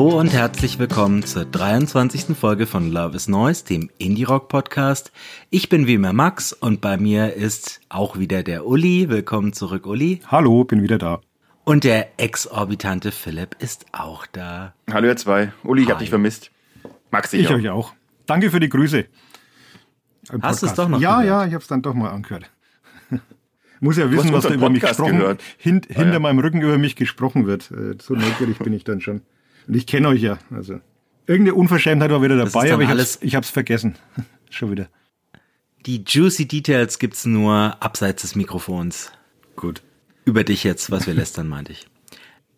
Hallo und herzlich willkommen zur 23. Folge von Love is Noise, dem Indie Rock Podcast. Ich bin wie immer Max und bei mir ist auch wieder der Uli. Willkommen zurück, Uli. Hallo, bin wieder da. Und der exorbitante Philipp ist auch da. Hallo ihr zwei. Uli, ich Hi. hab dich vermisst. Max, ich, Ich auch. euch auch. Danke für die Grüße. Im Hast du es doch noch Ja, gehört? ja, ich habe es dann doch mal angehört. Muss ja wissen, was da über mich gesprochen gehört. Hin, Ah, hinter ja. meinem Rücken über mich gesprochen wird. Äh, So neugierig bin ich dann schon. Und ich kenne euch ja. Also irgendeine Unverschämtheit war wieder dabei, aber ich alles- hab's, ich hab's vergessen. schon wieder. Die juicy Details gibt's nur abseits des Mikrofons. Gut. Über dich jetzt, was wir lästern, meinte ich.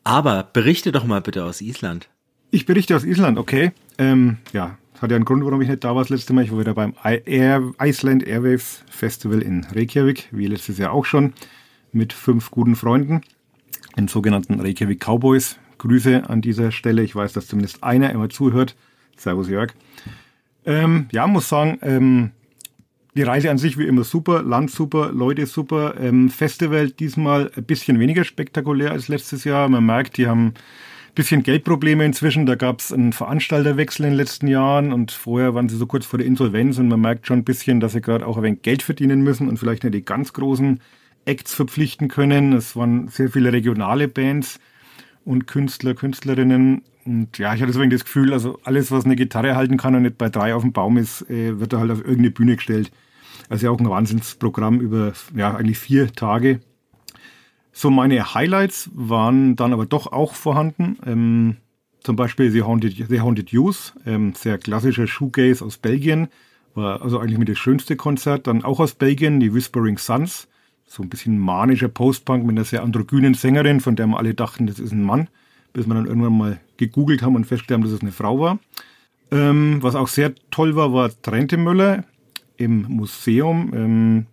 Aber berichte doch mal bitte aus Island. Ich berichte aus Island, okay. Ähm, ja, das hat ja einen Grund, warum ich nicht da war das letzte Mal. Ich war wieder beim Air Iceland Airwaves Festival in Reykjavik, wie letztes Jahr auch schon, mit fünf guten Freunden, den sogenannten Reykjavik Cowboys. Grüße an dieser Stelle. Ich weiß, dass zumindest einer immer zuhört. Servus Jörg. Ähm, ja, muss sagen, ähm, die Reise an sich wie immer super, Land super, Leute super. Ähm, Festival diesmal ein bisschen weniger spektakulär als letztes Jahr. Man merkt, die haben ein bisschen Geldprobleme inzwischen. Da gab es einen Veranstalterwechsel in den letzten Jahren und vorher waren sie so kurz vor der Insolvenz und man merkt schon ein bisschen, dass sie gerade auch ein wenig Geld verdienen müssen und vielleicht nicht die ganz großen Acts verpflichten können. Es waren sehr viele regionale Bands und Künstler, Künstlerinnen. Und ja, ich hatte so wenig das Gefühl, also alles, was eine Gitarre halten kann und nicht bei drei auf dem Baum ist, äh, wird da halt auf irgendeine Bühne gestellt. Also ja auch ein Wahnsinnsprogramm über ja eigentlich vier Tage. So meine Highlights waren dann aber doch auch vorhanden. Ähm, zum Beispiel The Haunted, The Haunted Youth, ähm, sehr klassischer Shoegaze aus Belgien. War also eigentlich mit das schönste Konzert. Dann auch aus Belgien, die Whispering Suns. So ein bisschen manischer Postpunk mit einer sehr androgynen Sängerin, von der wir alle dachten, das ist ein Mann. Bis wir dann irgendwann mal gegoogelt haben und festgestellt haben, dass es eine Frau war. Ähm, was auch sehr toll war, war Trente Müller im Museum. Ähm,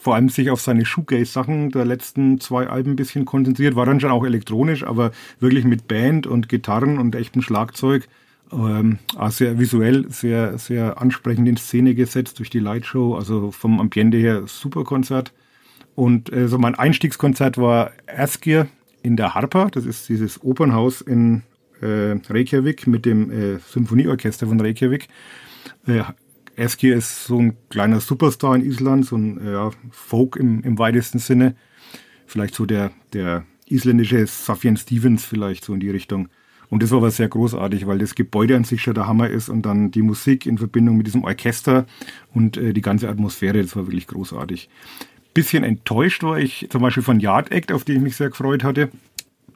vor allem sich auf seine Shoegaze-Sachen der letzten zwei Alben ein bisschen konzentriert. War dann schon auch elektronisch, aber wirklich mit Band und Gitarren und echtem Schlagzeug. Ähm, auch sehr visuell, sehr, sehr ansprechend in Szene gesetzt durch die Lightshow. Also vom Ambiente her super Konzert. Und äh, so mein Einstiegskonzert war Askir in der Harpa. Das ist dieses Opernhaus in äh, Reykjavik mit dem äh, Symphonieorchester von Reykjavik. Äh, Askir ist so ein kleiner Superstar in Island, so ein äh, ja, Folk im, im weitesten Sinne. Vielleicht so der, der isländische Safian Stevens vielleicht so in die Richtung. Und das war aber sehr großartig, weil das Gebäude an sich schon der Hammer ist und dann die Musik in Verbindung mit diesem Orchester und äh, die ganze Atmosphäre, das war wirklich großartig. Bisschen enttäuscht war ich zum Beispiel von Yard Act, auf die ich mich sehr gefreut hatte.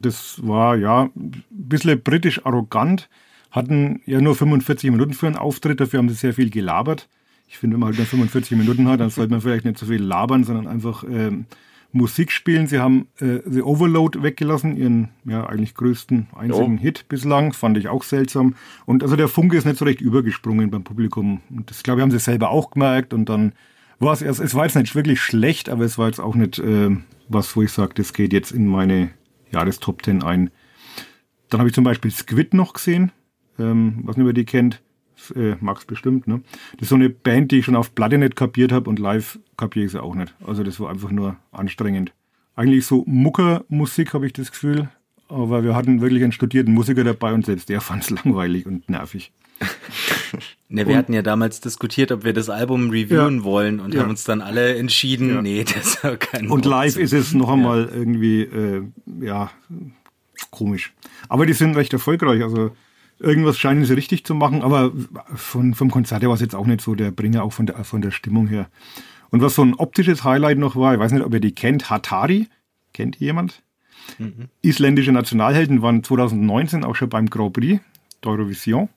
Das war ja ein bisschen britisch arrogant, hatten ja nur 45 Minuten für einen Auftritt, dafür haben sie sehr viel gelabert. Ich finde, wenn man halt nur 45 Minuten hat, dann sollte man vielleicht nicht so viel labern, sondern einfach ähm, Musik spielen. Sie haben äh, The Overload weggelassen, ihren ja eigentlich größten einzigen Jo. Hit bislang, fand ich auch seltsam. Und also der Funke ist nicht so recht übergesprungen beim Publikum. Und das glaube ich haben sie selber auch gemerkt. Und dann war es erst, es war jetzt nicht wirklich schlecht, aber es war jetzt auch nicht äh, was, wo ich sage, das geht jetzt in meine Jahrestop 10 ein. Dann habe ich zum Beispiel Squid noch gesehen, ähm, was wer die kennt. Äh, Max bestimmt, ne? Das ist so eine Band, die ich schon auf Platte nicht kapiert habe und live kapiere ich sie auch nicht. Also das war einfach nur anstrengend. Eigentlich so Muckermusik habe ich das Gefühl, aber wir hatten wirklich einen studierten Musiker dabei und selbst der fand es langweilig und nervig. Ne, wir hatten ja damals diskutiert, ob wir das Album reviewen Ja. wollen und Ja. haben uns dann alle entschieden, Ja. nee, das war kein Und Grund live ist es noch einmal irgendwie, äh, ja, komisch. Aber die sind recht erfolgreich. Also irgendwas scheinen sie richtig zu machen, aber von, vom Konzert her war es jetzt auch nicht so der Bringer, auch von der, von der Stimmung her. Und was so ein optisches Highlight noch war, ich weiß nicht, ob ihr die kennt, Hatari. Kennt ihr jemand? Isländische Nationalhelden waren 2019 auch schon beim Grand Prix d'Eurovision.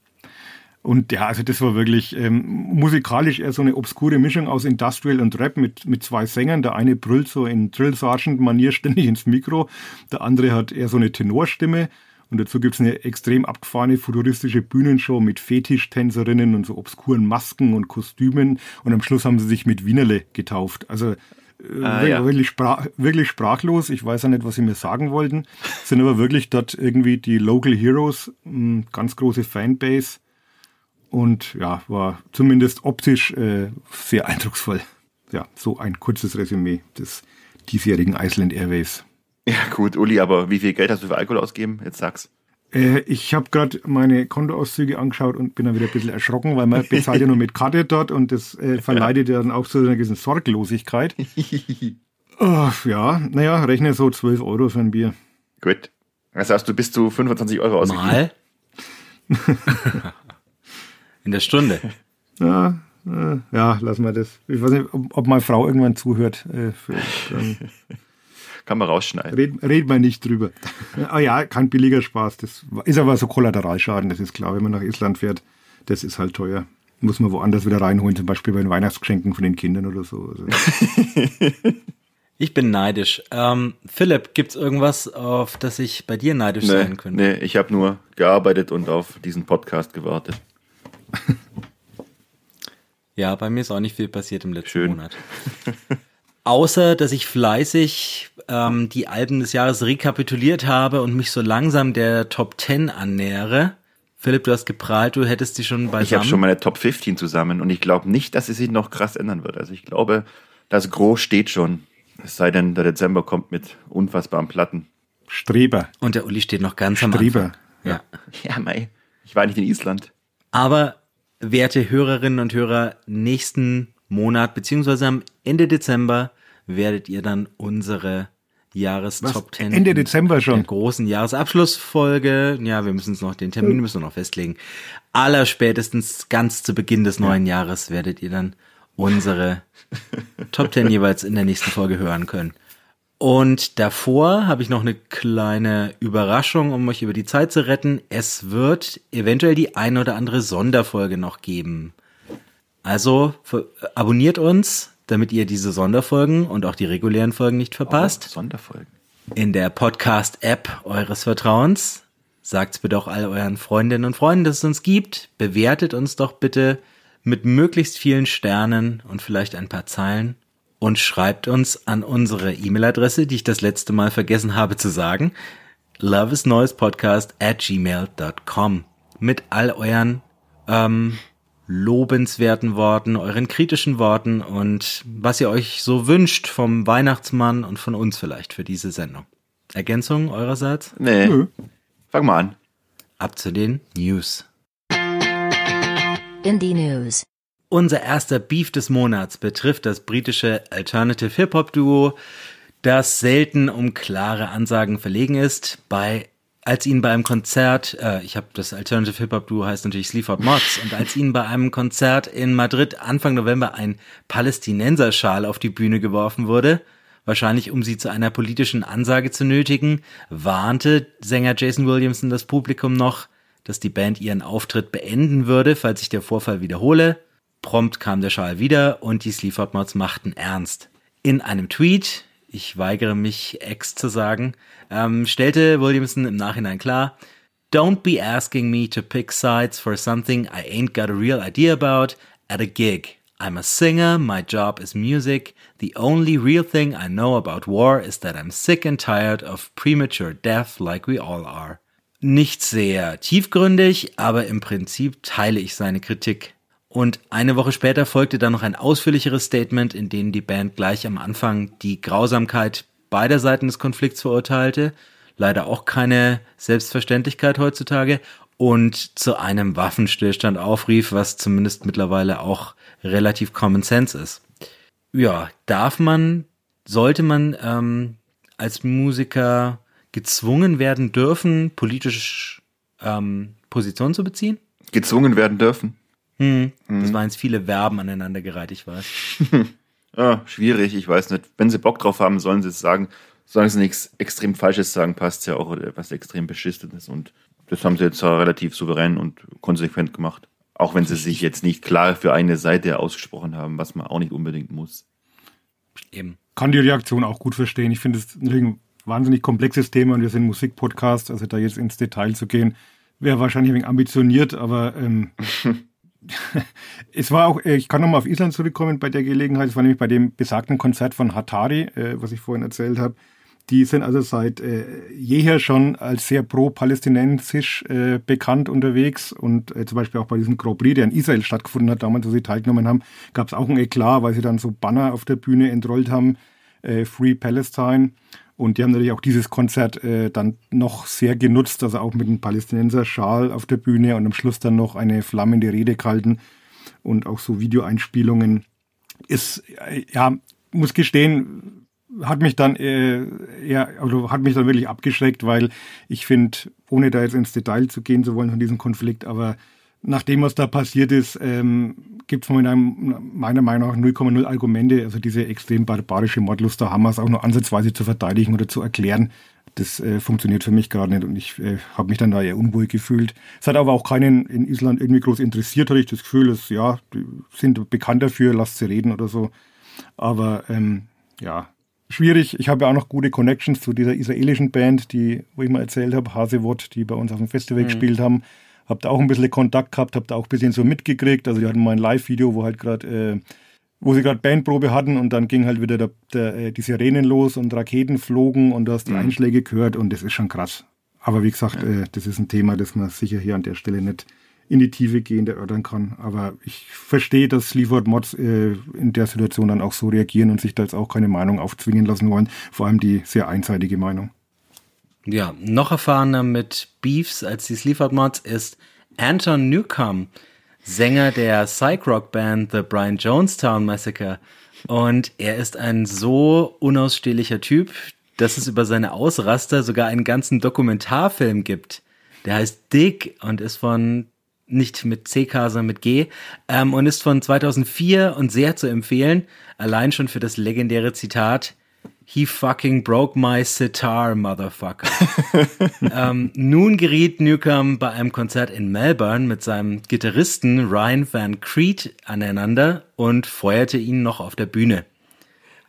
Und ja, also das war wirklich ähm, musikalisch eher so eine obskure Mischung aus Industrial und Rap mit, mit zwei Sängern. Der eine brüllt so in Drill Sergeant Manier ständig ins Mikro, der andere hat eher so eine Tenorstimme. Und dazu gibt's eine extrem abgefahrene futuristische Bühnenshow mit Fetischtänzerinnen und so obskuren Masken und Kostümen. Und am Schluss haben sie sich mit Wienerle getauft. Also Ah, wirklich, ja. wirklich, sprach, wirklich sprachlos. Ich weiß ja nicht, was sie mir sagen wollten. Sind aber wirklich dort irgendwie die Local Heroes, mh, ganz große Fanbase. Und ja, war zumindest optisch äh, sehr eindrucksvoll. Ja, so ein kurzes Resümee des diesjährigen Iceland Airways. Ja, gut, Uli, aber wie viel Geld hast du für Alkohol ausgegeben? Jetzt sag's. Äh, ich habe gerade meine Kontoauszüge angeschaut und bin dann wieder ein bisschen erschrocken, weil man bezahlt ja nur mit Karte dort und das äh, verleitet ja dann auch zu einer gewissen Sorglosigkeit. oh, ja, naja, rechne so 12 Euro für ein Bier. gut. Das heißt, du bist zu 25 Euro ausgegeben. Mal. In der Stunde. Ja, äh, ja, lassen wir das. Ich weiß nicht, ob, ob meine Frau irgendwann zuhört. Äh, für, dann Kann man rausschneiden. red, red mal nicht drüber. ah ja, kein billiger Spaß. Das ist aber so Kollateralschaden, das ist klar, wenn man nach Island fährt. Das ist halt teuer. Muss man woanders wieder reinholen, zum Beispiel bei den Weihnachtsgeschenken von den Kindern oder so. Also, Ich bin neidisch. Ähm, Philipp, gibt's irgendwas, auf das ich bei dir neidisch Nee, sein könnte? nee, ich habe nur gearbeitet und auf diesen Podcast gewartet. Ja, bei mir ist auch nicht viel passiert im letzten Schön. Monat. Außer, dass ich fleißig ähm, die Alben des Jahres rekapituliert habe und mich so langsam der Top 10 annähere. Philipp, du hast geprahlt, du hättest die schon beisammen. Ich habe schon meine Top 15 zusammen und ich glaube nicht, dass es sich noch krass ändern wird. Also ich glaube, das Gros steht schon. Es sei denn, der Dezember kommt mit unfassbaren Platten. Streber. und der Uli steht noch ganz am Streber. Anfang. Ja. Ja, mei. Ich war nicht in Island. Aber, werte Hörerinnen und Hörer, nächsten Monat, beziehungsweise am Ende Dezember, werdet ihr dann unsere Jahrestop 10. Ende Dezember schon? Der großen Jahresabschlussfolge. Ja, wir müssen uns noch, den Termin müssen wir noch festlegen. Allerspätestens ganz zu Beginn des neuen Jahres werdet ihr dann unsere Top 10 jeweils in der nächsten Folge hören können. Und davor habe ich noch eine kleine Überraschung, um euch über die Zeit zu retten. Es wird eventuell die ein oder andere Sonderfolge noch geben. Also abonniert uns, damit ihr diese Sonderfolgen und auch die regulären Folgen nicht verpasst. Sonderfolgen. In der Podcast-App eures Vertrauens. Sagt's bitte auch all euren Freundinnen und Freunden, dass es uns gibt. Bewertet uns doch bitte mit möglichst vielen Sternen und vielleicht ein paar Zeilen. Und schreibt uns an unsere E-Mail-Adresse, die ich das letzte Mal vergessen habe zu sagen. loveisneuespodcast at gmail.com. Mit all euren ähm, lobenswerten Worten, euren kritischen Worten und was ihr euch so wünscht vom Weihnachtsmann und von uns vielleicht für diese Sendung. Ergänzung eurerseits? Nee. Nö. Fang mal an. Ab zu den News. Indie News. Unser erster Beef des Monats betrifft das britische Alternative Hip-Hop-Duo, das selten um klare Ansagen verlegen ist. Bei als ihnen bei einem Konzert, äh, ich habe das Alternative Hip-Hop-Duo heißt natürlich Sleaford Mods, und als ihnen bei einem Konzert in Madrid Anfang November ein Palästinenserschal auf die Bühne geworfen wurde, wahrscheinlich um sie zu einer politischen Ansage zu nötigen, warnte Sänger Jason Williamson das Publikum noch, dass die Band ihren Auftritt beenden würde, falls sich der Vorfall wiederhole. Prompt kam der Schal wieder und die Sleaford Mods machten ernst. In einem Tweet, ich weigere mich Ex zu sagen, ähm, stellte Williamson im Nachhinein klar, Don't be asking me to pick sides for something I ain't got a real idea about at a gig. I'm a singer, my job is music. The only real thing I know about war is that I'm sick and tired of premature death like we all are. Nicht sehr tiefgründig, aber im Prinzip teile ich seine Kritik. Und eine Woche später folgte dann noch ein ausführlicheres Statement, in dem die Band gleich am Anfang die Grausamkeit beider Seiten des Konflikts verurteilte. Leider auch keine Selbstverständlichkeit heutzutage. Und zu einem Waffenstillstand aufrief, was zumindest mittlerweile auch relativ Common Sense ist. Ja, darf man, sollte man ähm, als Musiker gezwungen werden dürfen, politisch ähm, Position zu beziehen? Gezwungen werden dürfen. Hm, Das waren jetzt viele Verben aneinandergereiht, ich weiß. Ja, schwierig, ich weiß nicht. Wenn sie Bock drauf haben, sollen sie es sagen. Solange sie nichts extrem Falsches sagen, passt ja auch oder was extrem Beschissenes. Und das haben sie jetzt ja relativ souverän und konsequent gemacht. Auch wenn sie sich jetzt nicht klar für eine Seite ausgesprochen haben, was man auch nicht unbedingt muss. Eben. Kann die Reaktion auch gut verstehen. Ich finde es deswegen wahnsinnig komplexes Thema und wir sind Musikpodcast, also da jetzt ins Detail zu gehen, wäre wahrscheinlich ein wenig ambitioniert, aber ähm, es war auch, äh, ich kann nochmal auf Island zurückkommen bei der Gelegenheit, es war nämlich bei dem besagten Konzert von Hatari, äh, was ich vorhin erzählt habe. Die sind also seit äh, jeher schon als sehr pro-palästinensisch äh, bekannt unterwegs und äh, zum Beispiel auch bei diesem Grand Prix, der in Israel stattgefunden hat, damals, wo sie teilgenommen haben, gab es auch ein Eklat, weil sie dann so Banner auf der Bühne entrollt haben, äh, Free Palestine. Und die haben natürlich auch dieses Konzert äh, dann noch sehr genutzt, also auch mit einem Palästinenser-Schal auf der Bühne und am Schluss dann noch eine flammende Rede gehalten und auch so Videoeinspielungen. Ist, äh, ja, muss gestehen, hat mich dann äh, ja, also hat mich dann wirklich abgeschreckt, weil ich finde, ohne da jetzt ins Detail zu gehen zu wollen von diesem Konflikt, aber nach dem, was da passiert ist, ähm, gibt es meiner Meinung nach 0,0 Argumente, also diese extrem barbarische Mordlust der Hamas auch nur ansatzweise zu verteidigen oder zu erklären. Das äh, funktioniert für mich gerade nicht und ich äh, habe mich dann da eher unwohl gefühlt. Es hat aber auch keinen in Island irgendwie groß interessiert, hatte ich das Gefühl, dass ja, die sind bekannt dafür, lasst sie reden oder so. Aber ähm, ja, schwierig. Ich habe ja auch noch gute Connections zu dieser israelischen Band, die, wo ich mal erzählt habe, Hasewot, die bei uns auf dem Festival mhm. gespielt haben. Hab da auch ein bisschen Kontakt gehabt, hab da auch ein bisschen so mitgekriegt. Also die hatten mal ein Live-Video, wo halt gerade, äh, wo sie gerade Bandprobe hatten und dann ging halt wieder der, der, äh, die Sirenen los und Raketen flogen und du hast die mhm. Einschläge gehört und das ist schon krass. Aber wie gesagt, äh, das ist ein Thema, das man sicher hier an der Stelle nicht in die Tiefe gehend erörtern kann. Aber ich verstehe, dass Sleaford Mods äh, in der Situation dann auch so reagieren und sich da jetzt auch keine Meinung aufzwingen lassen wollen. Vor allem die sehr einseitige Meinung. Ja, noch erfahrener mit Beefs als die Sleaford Mods ist Anton Newcomb, Sänger der Psych-Rock-Band The Brian Jonestown Massacre. Und er ist ein so unausstehlicher Typ, dass es über seine Ausraster sogar einen ganzen Dokumentarfilm gibt. Der heißt Dick und ist von nicht mit CK, sondern mit G, ähm, und ist von 2004 und sehr zu empfehlen, allein schon für das legendäre Zitat, He fucking broke my sitar, motherfucker. ähm, nun geriet Newcomb bei einem Konzert in Melbourne mit seinem Gitarristen Ryan Van Creed aneinander und feuerte ihn noch auf der Bühne.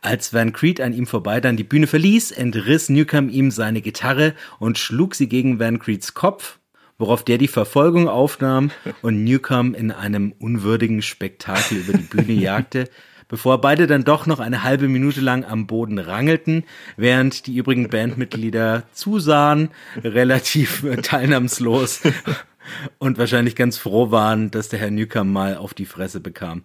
Als Van Creed an ihm vorbei dann die Bühne verließ, entriss Newcomb ihm seine Gitarre und schlug sie gegen Van Creeds Kopf, worauf der die Verfolgung aufnahm und Newcomb in einem unwürdigen Spektakel über die Bühne jagte, bevor beide dann doch noch eine halbe Minute lang am Boden rangelten, während die übrigen Bandmitglieder zusahen, relativ teilnahmslos und wahrscheinlich ganz froh waren, dass der Herr Newcomb mal auf die Fresse bekam.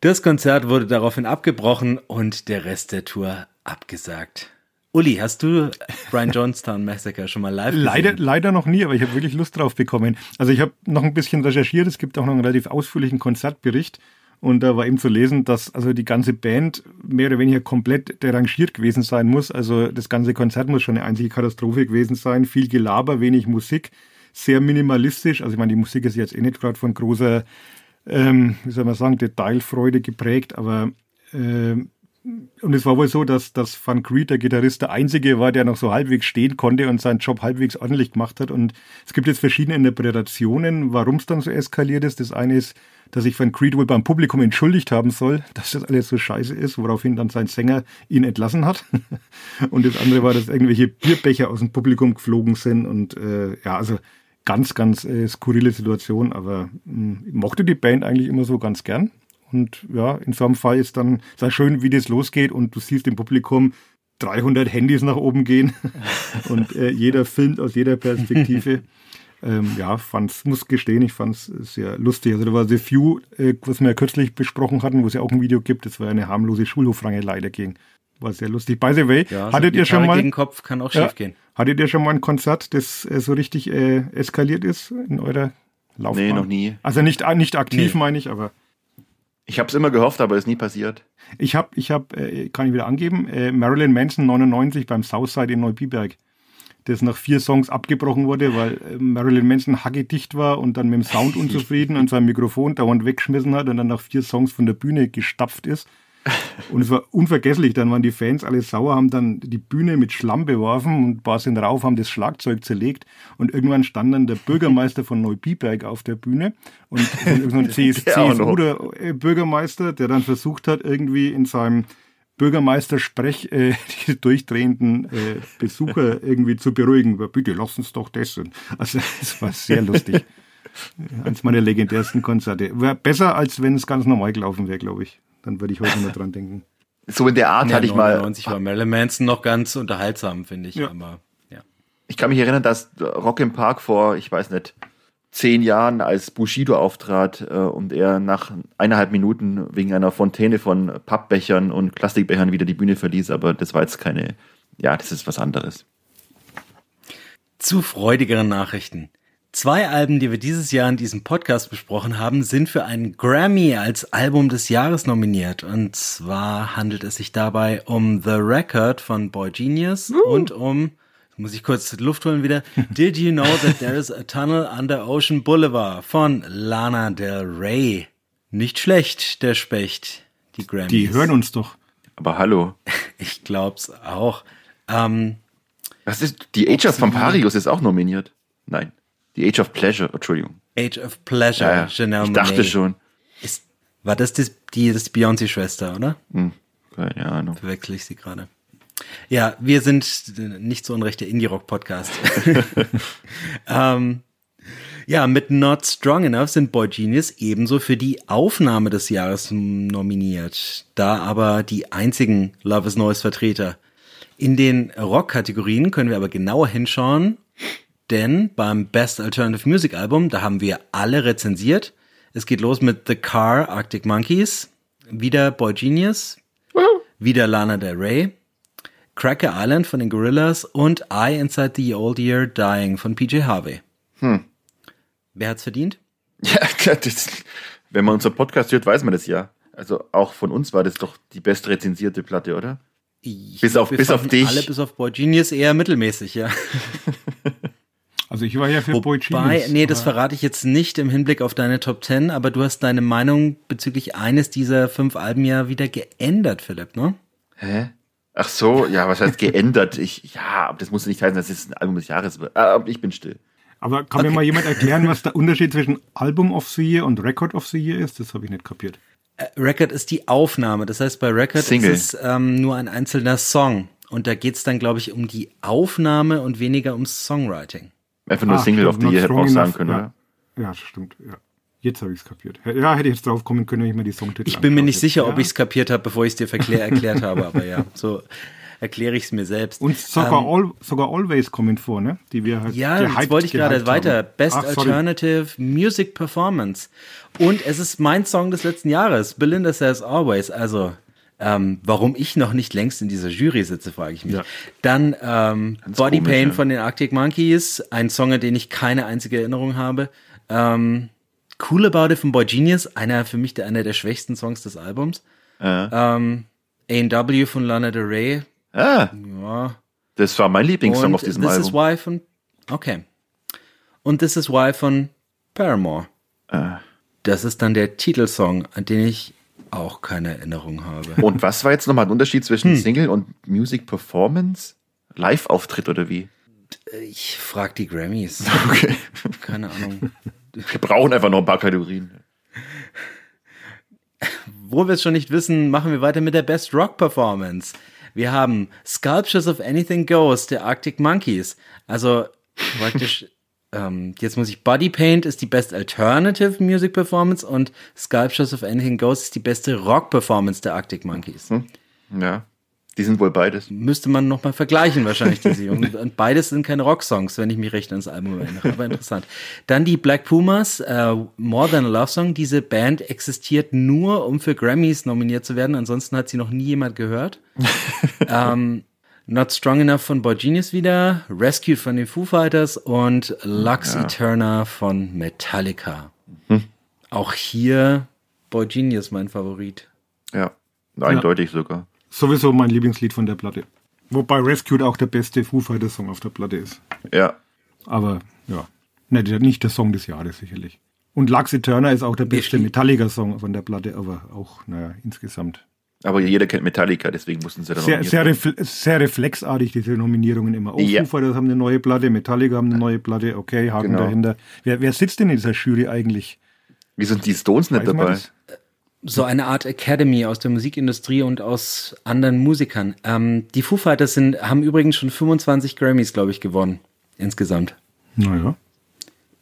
Das Konzert wurde daraufhin abgebrochen und der Rest der Tour abgesagt. Uli, hast du Brian Johnstown Massacre schon mal live gesehen? Leider, leider noch nie, aber ich habe wirklich Lust drauf bekommen. Also ich habe noch ein bisschen recherchiert, es gibt auch noch einen relativ ausführlichen Konzertbericht und da war eben zu lesen, dass also die ganze Band mehr oder weniger komplett derangiert gewesen sein muss. Also das ganze Konzert muss schon eine einzige Katastrophe gewesen sein. Viel Gelaber, wenig Musik, sehr minimalistisch. Also ich meine, die Musik ist jetzt eh nicht gerade von großer, ähm, wie soll man sagen, Detailfreude geprägt, aber äh, und es war wohl so, dass, dass Van Creed, der Gitarrist, der Einzige war, der noch so halbwegs stehen konnte und seinen Job halbwegs ordentlich gemacht hat. Und es gibt jetzt verschiedene Interpretationen, warum es dann so eskaliert ist. Das eine ist, dass sich Van Creed wohl beim Publikum entschuldigt haben soll, dass das alles so scheiße ist, woraufhin dann sein Sänger ihn entlassen hat. und das andere war, dass irgendwelche Bierbecher aus dem Publikum geflogen sind. Und äh, ja, also ganz, ganz äh, skurrile Situation. Aber mh, hm, mochte die Band eigentlich immer so ganz gern. Und ja, in so einem Fall ist dann sehr schön, wie das losgeht und du siehst im Publikum 300 Handys nach oben gehen und äh, jeder filmt aus jeder Perspektive. ähm, ja, fand's, muss gestehen, ich fand es sehr lustig. Also da war The Few, äh, was wir ja kürzlich besprochen hatten, wo es ja auch ein Video gibt, das war eine harmlose Schulhofrangelei dagegen. War sehr lustig. By the way, ja, hattet ihr schon mal. Gegen Kopf kann auch ja, schief gehen. Hattet ihr schon mal ein Konzert, das äh, so richtig äh, eskaliert ist in eurer Laufbahn? Nee, noch nie. Also nicht, nicht aktiv, nee. meine ich, aber. Ich habe es immer gehofft, aber ist nie passiert. Ich habe, ich habe, äh, kann ich wieder angeben, äh, Marilyn Manson 99 beim Southside in Neubiberg, das nach vier Songs abgebrochen wurde, weil äh, Marilyn Manson hackedicht war und dann mit dem Sound unzufrieden und sein Mikrofon dauernd weggeschmissen hat und dann nach vier Songs von der Bühne gestapft ist. Und es war unvergesslich. Dann waren die Fans alle sauer, haben dann die Bühne mit Schlamm beworfen und ein paar sind rauf, haben das Schlagzeug zerlegt. Und irgendwann stand dann der Bürgermeister von Neubiberg auf der Bühne und irgendein CSU-Bürgermeister, der dann versucht hat, irgendwie in seinem Bürgermeister-Sprech äh, die durchdrehenden äh, Besucher irgendwie zu beruhigen. Bitte, lass uns doch das. Also es war sehr lustig. Eins meiner legendärsten Konzerte. Wäre besser, als wenn es ganz normal gelaufen wäre, glaube ich. Dann würde ich heute nur dran denken. So in der Art Ja, hatte ich mal. 99 war Marilyn Manson noch ganz unterhaltsam, finde ich. Ja. Aber ja. Ich kann mich erinnern, dass Rock im Park vor, ich weiß nicht, zehn Jahren als Bushido auftrat äh, und er nach eineinhalb Minuten wegen einer Fontäne von Pappbechern und Plastikbechern wieder die Bühne verließ, aber das war jetzt keine, ja, das ist was anderes. Zu freudigeren Nachrichten. Zwei Alben, die wir dieses Jahr in diesem Podcast besprochen haben, sind für einen Grammy als Album des Jahres nominiert. Und zwar handelt es sich dabei um The Record von Boy Genius und um, muss ich kurz Luft holen wieder, Did You Know That There Is a Tunnel Under Ocean Boulevard von Lana Del Rey. Nicht schlecht, der Specht. Die Grammys. Die hören uns doch. Aber hallo. Ich glaub's auch. Ähm, Was ist, die Age of Vamparius ist auch nominiert. Nein. Die Age of Pleasure, Entschuldigung. Age of Pleasure, Ja, ja. Janelle ich dachte Monáe. schon. Ist, war das die, die das Beyoncé-Schwester, oder? Hm, keine Ahnung. Verwechsel ich sie gerade. Ja, wir sind nicht so unrecht der Indie-Rock-Podcast. ähm, ja, mit Not Strong Enough sind Boy Genius ebenso für die Aufnahme des Jahres nominiert, da aber die einzigen Love is Noise Vertreter. In den Rock-Kategorien können wir aber genauer hinschauen, denn beim Best Alternative Music Album, da haben wir alle rezensiert. Es geht los mit The Car, Arctic Monkeys, wieder Boy Genius, wieder Lana Del Rey, Cracker Island von den Gorillas und I Inside the Old Year Dying von PJ Harvey. Wer hat's verdient? Ja, das, wenn man unseren Podcast hört, weiß man das ja. Also auch von uns war das doch die best rezensierte Platte, oder? Ich Bis auf- wir bis auf dich. Alle bis auf Boy Genius eher mittelmäßig, ja. Also ich war ja für Boy Wobei, nee, das verrate ich jetzt nicht im Hinblick auf deine Top 10, aber du hast deine Meinung bezüglich eines dieser fünf Alben ja wieder geändert, Philipp, ne? Hä? Ach so, ja, was heißt geändert? Ich, ja, aber das muss nicht heißen, dass es ein Album des Jahres wird. Ah, ich bin still. Aber kann mir mal jemand erklären, was der Unterschied zwischen Album of the Year und Record of the Year ist? Das habe ich nicht kapiert. Äh, Record ist die Aufnahme, das heißt bei Record Single. ist es ähm, nur ein einzelner Song. Und da geht's dann, glaube ich, um die Aufnahme und weniger ums Songwriting. Einfach nur Ah, Single stimmt, of the Not Year hätte man auch sagen können, ja. oder? Ja, stimmt. Ja. Jetzt habe ich es kapiert. Ja, hätte ich jetzt drauf kommen können, wenn ich mir die Songtitel Ich bin mir nicht sicher, ob ja. ich es kapiert habe, bevor ich es dir verklär, erklärt habe, aber ja, so erkläre ich es mir selbst. Und sogar, Ähm, all, sogar Always kommen vor, ne? Die wir halt Ja, gehypt- jetzt wollte ich gerade weiter. haben. Best Ach. Alternative Music Performance. Und es ist mein Song des letzten Jahres. Belinda Says Always. Also, ähm, warum ich noch nicht längst in dieser Jury sitze, frage ich mich. Ja. Dann ähm, Body komisch, Pain ja. von den Arctic Monkeys. Ein Song, an den ich keine einzige Erinnerung habe. Ähm, cool About It von Boy Genius. Einer für mich der, einer der schwächsten Songs des Albums. Äh. Ähm, A&W von Lana Del Rey. Ah, Ja, das war mein Lieblingssong und auf diesem This Album. is Why von. Okay. Und This is Why von Paramore. Ah. Das ist dann der Titelsong, an den ich auch keine Erinnerung habe. Und was war jetzt nochmal ein Unterschied Hm. zwischen Single und Music Performance? Live-Auftritt oder wie? Ich frag die Grammys. Okay. Keine Ahnung. Wir brauchen einfach noch ein paar Kategorien. Wo wir es schon nicht wissen, machen wir weiter mit der Best Rock Performance. Wir haben Sculptures of Anything Goes der Arctic Monkeys. Also praktisch, ähm, jetzt muss ich Body Paint ist die Best Alternative Music Performance und Sculptures of Anything Goes ist die beste Rock Performance der Arctic Monkeys. Ja, die sind wohl beides. Müsste man nochmal vergleichen wahrscheinlich diese Jungen. Und beides sind keine Rocksongs, wenn ich mich recht ans Album erinnere. Aber interessant. Dann die Black Pumas, äh, More Than a Love Song. Diese Band existiert nur, um für Grammys nominiert zu werden. Ansonsten hat sie noch nie jemand gehört. ähm, Not Strong Enough von Boy Genius wieder, Rescued von den Foo Fighters und Lux Eterna von Metallica. Auch hier Boy Genius mein Favorit. Ja, eindeutig sogar. Sowieso mein Lieblingslied von der Platte. Wobei Rescued auch der beste Foo Fighters Song auf der Platte ist. Ja, Aber ja, ne, der- nicht der Song des Jahres sicherlich. Und Lux Eterna ist auch der beste schlie- Metallica-Song von der Platte, aber auch, naja, insgesamt. Aber jeder kennt Metallica, deswegen mussten sie dann Sehr, sehr, refle sehr reflexartig, diese Nominierungen immer. Oh, Ja. Foo Fighters haben eine neue Platte, Metallica haben eine neue Platte, okay, Haken Genau. dahinter. Wer, wer sitzt denn in dieser Jury eigentlich? Wie sind die Stones nicht Weiß dabei? das? so eine Art Academy aus der Musikindustrie und aus anderen Musikern. Ähm, die Foo Fighters sind, haben übrigens schon 25 Grammys, glaube ich, gewonnen. Insgesamt. Naja.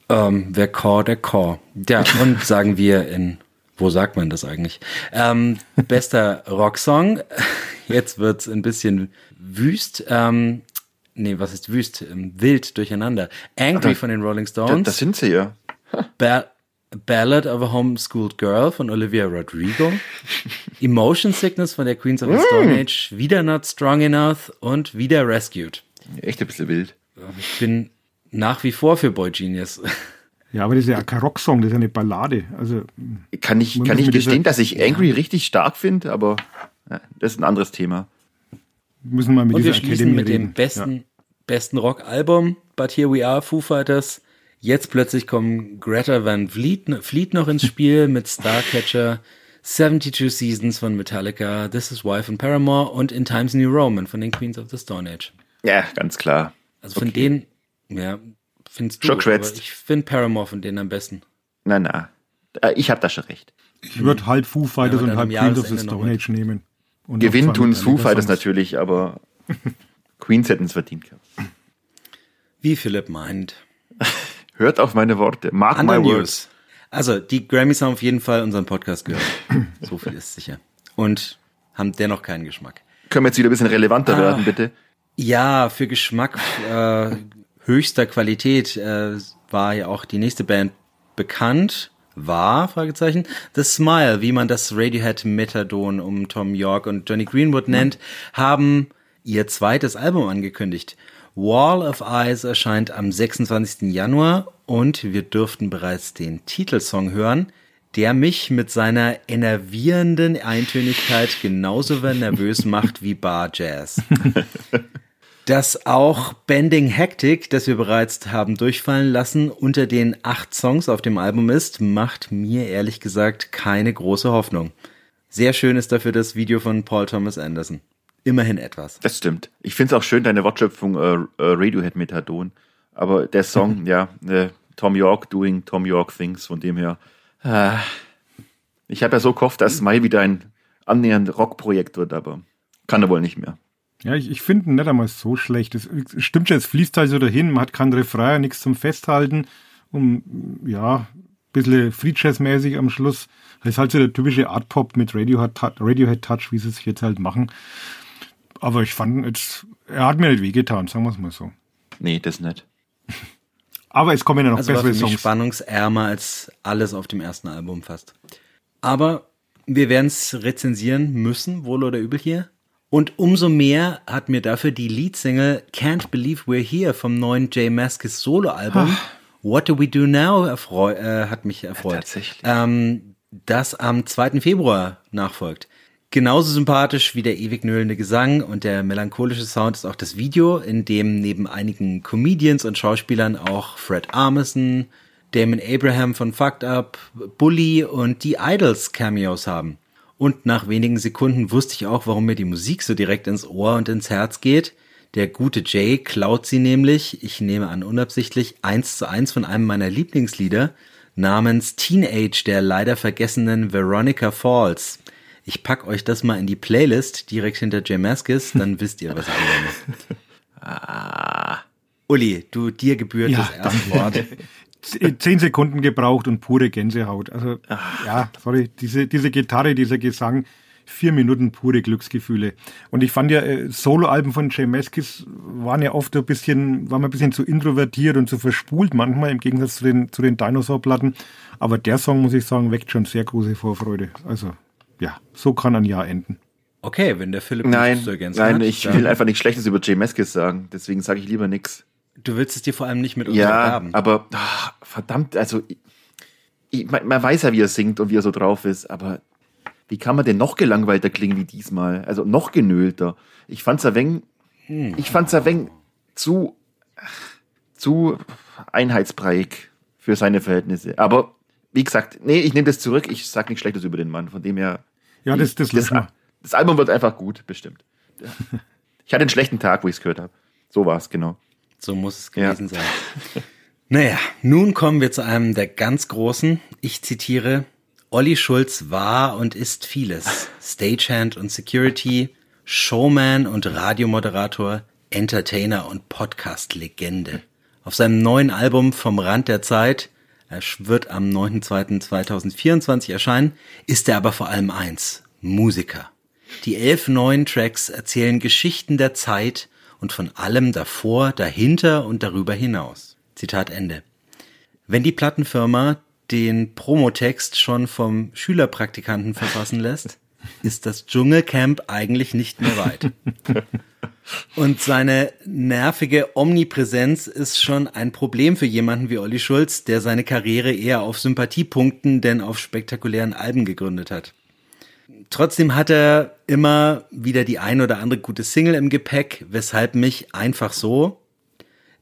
Ähm, wer Core, der Core. Ja, und sagen wir in, wo sagt man das eigentlich? Ähm, bester Rocksong. Jetzt wird's ein bisschen wüst. Ähm, nee, was ist wüst? Ähm, wild durcheinander. Angry von den Rolling Stones. das sind sie ja. Ba Ballad of a Homeschooled Girl von Olivia Rodrigo. Emotion Sickness von der Queens of the Stone Age. Wieder Not Strong Enough und wieder Rescued. Echt ein bisschen wild. Ich bin nach wie vor für Boy Genius. Ja, aber das ist ja kein Rocksong, das ist ja eine Ballade. Also, Kann ich, kann ich gestehen, dass ich Angry richtig stark finde, aber ja, das ist ein anderes Thema. müssen wir mit Und wir schließen Academy mit dem besten, besten Rock-Album, But Here We Are, Foo Fighters. Jetzt plötzlich kommen Greta Van Fleet, Fleet noch ins Spiel mit Starcatcher, 72 Seasons von Metallica, This Is Why von Paramore und In Times New Roman von den Queens of the Stone Age. Ja, ganz klar. Also von denen, ja, findest du, Schon aber geschwätzt. ich finde Paramore von denen am besten. Na, na. Äh, Ich habe da schon recht. Ich würde halb Foo Fighters aber und halb Queens of the Stone. Age nehmen. Und zwei tun Foo Fighters natürlich, aber Queens hätten es verdient gehabt. Wie Philipp meint. Hört auf meine Worte. Mark Andere my words. News. Also, die Grammys haben auf jeden Fall unseren Podcast gehört. so viel ist sicher. Und haben dennoch keinen Geschmack. Können wir jetzt wieder ein bisschen relevanter Ah. werden, bitte? Ja, für Geschmack äh, höchster Qualität äh, war ja auch die nächste Band bekannt. War, Fragezeichen, The Smile, wie man das Radiohead Methadon um Tom York und Johnny Greenwood nennt, haben ihr zweites Album angekündigt. Wall of Eyes erscheint am 26. Januar und wir dürften bereits den Titelsong hören, der mich mit seiner enervierenden Eintönigkeit genauso nervös macht wie Bar Jazz. Das auch Bending Hectic, das wir bereits haben durchfallen lassen, unter den acht Songs auf dem Album ist, macht mir ehrlich gesagt keine große Hoffnung. Sehr schön ist dafür das Video von Paul Thomas Anderson. Immerhin etwas. Das stimmt. Ich finde es auch schön, deine Wortschöpfung äh, äh, Radiohead Methadon. Aber der Song, ja, äh, Tom York doing Tom York things, von dem her. Äh, ich habe ja so gehofft, dass Mai wieder ein annähernd Rockprojekt wird, aber kann er wohl nicht mehr. Ja, ich, ich finde ihn nicht einmal so schlecht. Es stimmt schon, es fließt halt so dahin, man hat kein Refrain, nichts zum Festhalten. Und ja, ein bisschen Free Jazz-mäßig am Schluss. Das ist halt so der typische Art Pop mit Radiohead, Radiohead Touch, wie sie es jetzt halt machen. Aber ich fand jetzt, er hat mir nicht wehgetan, sagen wir es mal so. Nee, das nicht. Aber es kommen ja noch Also war für bessere mich Songs. spannungsärmer als alles auf dem ersten Album fast. Aber wir werden es rezensieren müssen, wohl oder übel hier. Und umso mehr hat mir dafür die Leadsingle Can't Believe We're Here vom neuen Jay Maskis Soloalbum What Do We Do Now erfreu äh, hat mich erfreut. tatsächlich. Ähm, das am 2. Februar nachfolgt. Genauso sympathisch wie der ewig nöhlende Gesang und der melancholische Sound ist auch das Video, in dem neben einigen Comedians und Schauspielern auch Fred Armisen, Damon Abraham von Fucked Up, Bully und die Idols Cameos haben. Und nach wenigen Sekunden wusste ich auch, warum mir die Musik so direkt ins Ohr und ins Herz geht. Der gute Jay klaut sie nämlich, ich nehme an unabsichtlich, eins zu eins von einem meiner Lieblingslieder namens Teenage der leider vergessenen Veronica Falls. Ich pack euch das mal in die Playlist direkt hinter Jay Maskis, dann wisst ihr, was ich meine. Ah, Uli, du, dir gebührt Ja, das erste Wort. Z- Zehn Sekunden gebraucht und pure Gänsehaut. Also, ja, sorry, diese, diese Gitarre, dieser Gesang, vier Minuten pure Glücksgefühle. Und ich fand ja, äh, Soloalben von Jay Maskis waren ja oft ein bisschen, waren ein bisschen zu introvertiert und zu verspult manchmal, im Gegensatz zu den, zu den Dinosaur-Platten. Aber der Song, muss ich sagen, weckt schon sehr große Vorfreude. Also, ja, so kann ein Jahr enden. Okay, wenn der Philipp nein, nichts zu ergänzen nein, hat, ich dann- will einfach nichts Schlechtes über Jay Meskis sagen, deswegen sage ich lieber nichts. Du willst es dir vor allem nicht mit uns Ja, erwerben. aber ah, verdammt, also ich, ich, man, man weiß ja, wie er singt und wie er so drauf ist, aber wie kann man denn noch gelangweilter klingen wie diesmal? Also noch genölter. Ich fand's ein wenig, ich fand's ein wenig zu, zu einheitsbreiig für seine Verhältnisse. Aber wie gesagt, nee, ich nehme das zurück. Ich sag nichts Schlechtes über den Mann. Von dem her. Ja, das, das, das, wir. das Album wird einfach gut, bestimmt. Ich hatte einen schlechten Tag, wo ich es gehört habe. So war's, genau. So muss es Ja. gewesen sein. Naja, nun kommen wir zu einem der ganz großen. Ich zitiere, Olli Schulz war und ist vieles. Stagehand und Security, Showman und Radiomoderator, Entertainer und Podcast-Legende. Auf seinem neuen Album Vom Rand der Zeit, er wird am 9.2.2024 erscheinen, ist er aber vor allem eins, Musiker. Die elf neuen Tracks erzählen Geschichten der Zeit und von allem davor, dahinter und darüber hinaus. Zitat Ende. Wenn die Plattenfirma den Promotext schon vom Schülerpraktikanten verfassen lässt, ist das Dschungelcamp eigentlich nicht mehr weit. Und seine nervige Omnipräsenz ist schon ein Problem für jemanden wie Olli Schulz, der seine Karriere eher auf Sympathiepunkten denn auf spektakulären Alben gegründet hat. Trotzdem hat er immer wieder die ein oder andere gute Single im Gepäck, weshalb mich einfach so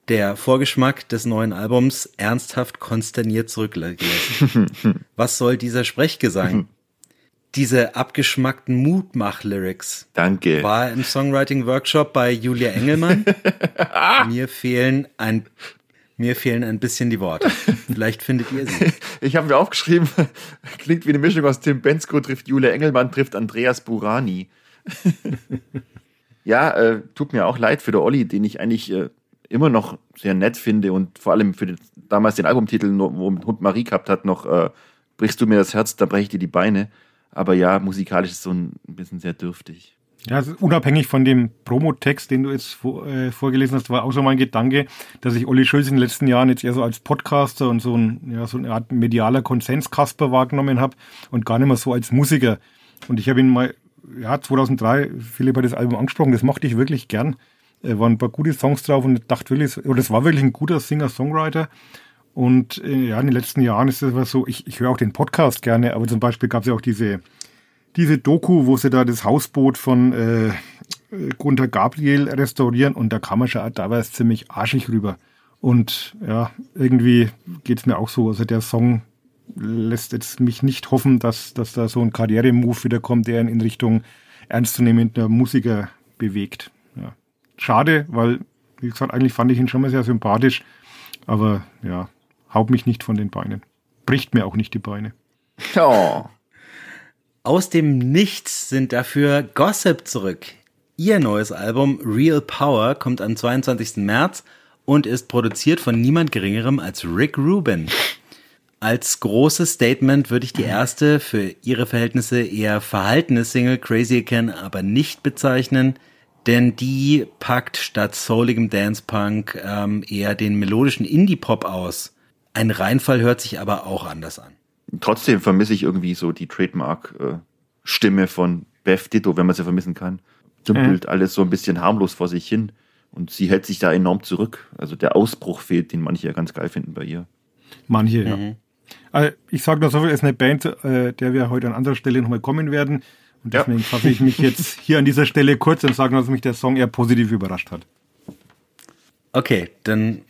der Vorgeschmack des neuen Albums ernsthaft konsterniert zurückgelassen. Was soll dieser Sprechgesang? Diese abgeschmackten Mutmach-Lyrics. Danke. War im Songwriting-Workshop bei Julia Engelmann. mir fehlen ein mir fehlen ein bisschen die Worte. Vielleicht findet ihr sie. Ich habe mir aufgeschrieben, klingt wie eine Mischung aus Tim Bensko trifft Julia Engelmann, trifft Andreas Burani. ja, äh, tut mir auch leid für der Olli, den ich eigentlich äh, immer noch sehr nett finde und vor allem für den, damals den Albumtitel, wo Hund Marie gehabt hat, noch äh, Brichst du mir das Herz, da breche ich dir die Beine. Aber ja, musikalisch ist es so ein bisschen sehr dürftig. Ja, unabhängig von dem Promotext, den du jetzt vor, äh, vorgelesen hast, war auch so mein Gedanke, dass ich Olli Schulz in den letzten Jahren jetzt eher so als Podcaster und so, ein, ja, so eine Art medialer Konsenskasper wahrgenommen habe und gar nicht mehr so als Musiker. Und ich habe ihn mal, ja, 2003, Philipp hat das Album angesprochen, das mochte ich wirklich gern. Äh, waren ein paar gute Songs drauf und dachte wirklich, oder das war wirklich ein guter Singer-Songwriter. Und äh, ja, in den letzten Jahren ist es aber so, ich, ich höre auch den Podcast gerne, aber zum Beispiel gab es ja auch diese, diese Doku, wo sie da das Hausboot von äh, Gunther Gabriel restaurieren und da kam man schon da war es ziemlich arschig rüber. Und ja, irgendwie geht's mir auch so. Also der Song lässt jetzt mich nicht hoffen, dass, dass da so ein Karrieremove wieder kommt, der ihn in Richtung ernstzunehmender Musiker bewegt. Ja. Schade, weil, wie gesagt, eigentlich fand ich ihn schon mal sehr sympathisch. Aber ja, haut mich nicht von den Beinen. Bricht mir auch nicht die Beine. Oh. Aus dem Nichts sind dafür Gossip zurück. Ihr neues Album Real Power kommt am 22. März und ist produziert von niemand geringerem als Rick Rubin. Als großes Statement würde ich die erste für ihre Verhältnisse eher verhaltene Single Crazy Again aber nicht bezeichnen, denn die packt statt souligem Dance Punk ähm, eher den melodischen Indie-Pop aus. Ein Reinfall hört sich aber auch anders an. Trotzdem vermisse ich irgendwie so die Trademark-Stimme von Beth Ditto, wenn man sie vermissen kann. Dümpelt mhm. alles so ein bisschen harmlos vor sich hin. Und sie hält sich da enorm zurück. Also der Ausbruch fehlt, den manche ja ganz geil finden bei ihr. Manche, ja. Mhm. Also ich sage nur so viel, es ist eine Band, äh, der wir heute an anderer Stelle nochmal kommen werden. Und deswegen ja. fasse ich mich jetzt hier an dieser Stelle kurz und sage, dass mich der Song eher positiv überrascht hat. Okay, dann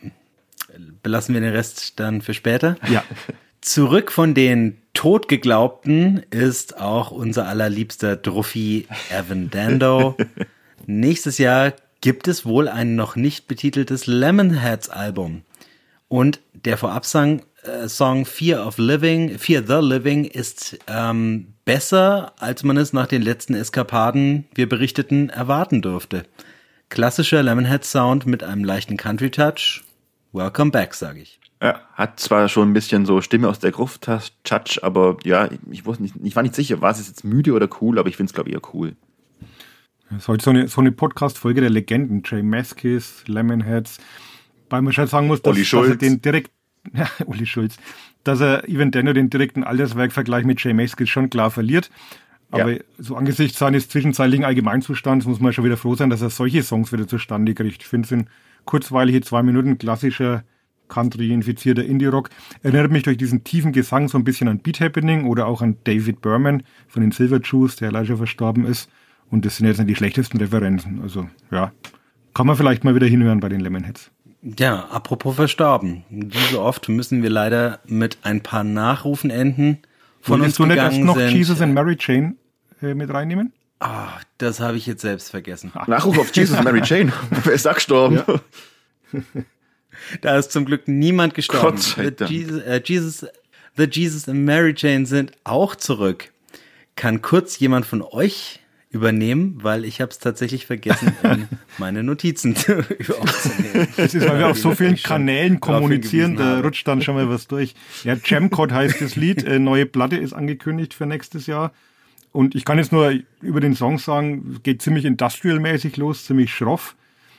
belassen wir den Rest dann für später. Ja. Zurück von den Totgeglaubten ist auch unser allerliebster Druffi Evan Dando. Nächstes Jahr gibt es wohl ein noch nicht betiteltes Lemonheads Album. Und der Vorabsang äh, Song Fear of Living, Fear the Living ist ähm, besser, als man es nach den letzten Eskapaden, wir berichteten, erwarten dürfte. Klassischer Lemonhead Sound mit einem leichten Country Touch Welcome back, sage ich. Ja, hat zwar schon ein bisschen so Stimme aus der Gruft, Touch, aber ja, ich wusste nicht, ich war nicht sicher, war es jetzt müde oder cool, aber ich finde es, glaube ich, eher cool. Das ist heute so eine, so eine Podcast-Folge der Legenden. Jay Maskis, Lemonheads. Weil man schon sagen muss, dass, dass er den direkt, ja, Uli Schulz, dass er Even Denno den direkten Alterswerkvergleich mit Jay Maskis schon klar verliert. Aber ja. so angesichts seines zwischenzeitlichen Allgemeinzustands muss man schon wieder froh sein, dass er solche Songs wieder zustande kriegt. Ich finde es sind kurzweilige zwei Minuten klassischer Country-infizierter Indie-Rock. Erinnert mich durch diesen tiefen Gesang so ein bisschen an Beat Happening oder auch an David Berman von den Silver Jews, der leider verstorben ist. Und das sind jetzt nicht die schlechtesten Referenzen. Also, ja. Kann man vielleicht mal wieder hinhören bei den Lemonheads. Ja, apropos verstorben. Wie so oft müssen wir leider mit ein paar Nachrufen enden. Von Willst uns du nicht erst noch sind, Jesus and Mary Chain äh, mit reinnehmen? Ah, das habe ich jetzt selbst vergessen. Nachruf auf Jesus Mary Jane. Wer ist da gestorben? Ja. da ist zum Glück niemand gestorben. Gott sei Dank. Jesus, äh, Jesus The Jesus and Mary Jane sind auch zurück. Kann kurz jemand von euch übernehmen, weil ich habe es tatsächlich vergessen, in meine Notizen aufzunehmen. Das ist, weil wir auf so vielen Kanälen kommunizieren, da rutscht dann schon mal was durch. Ja, Jamcode heißt das Lied, äh, neue Platte ist angekündigt für nächstes Jahr. Und ich kann jetzt nur über den Song sagen, geht ziemlich industrial-mäßig los, ziemlich schroff.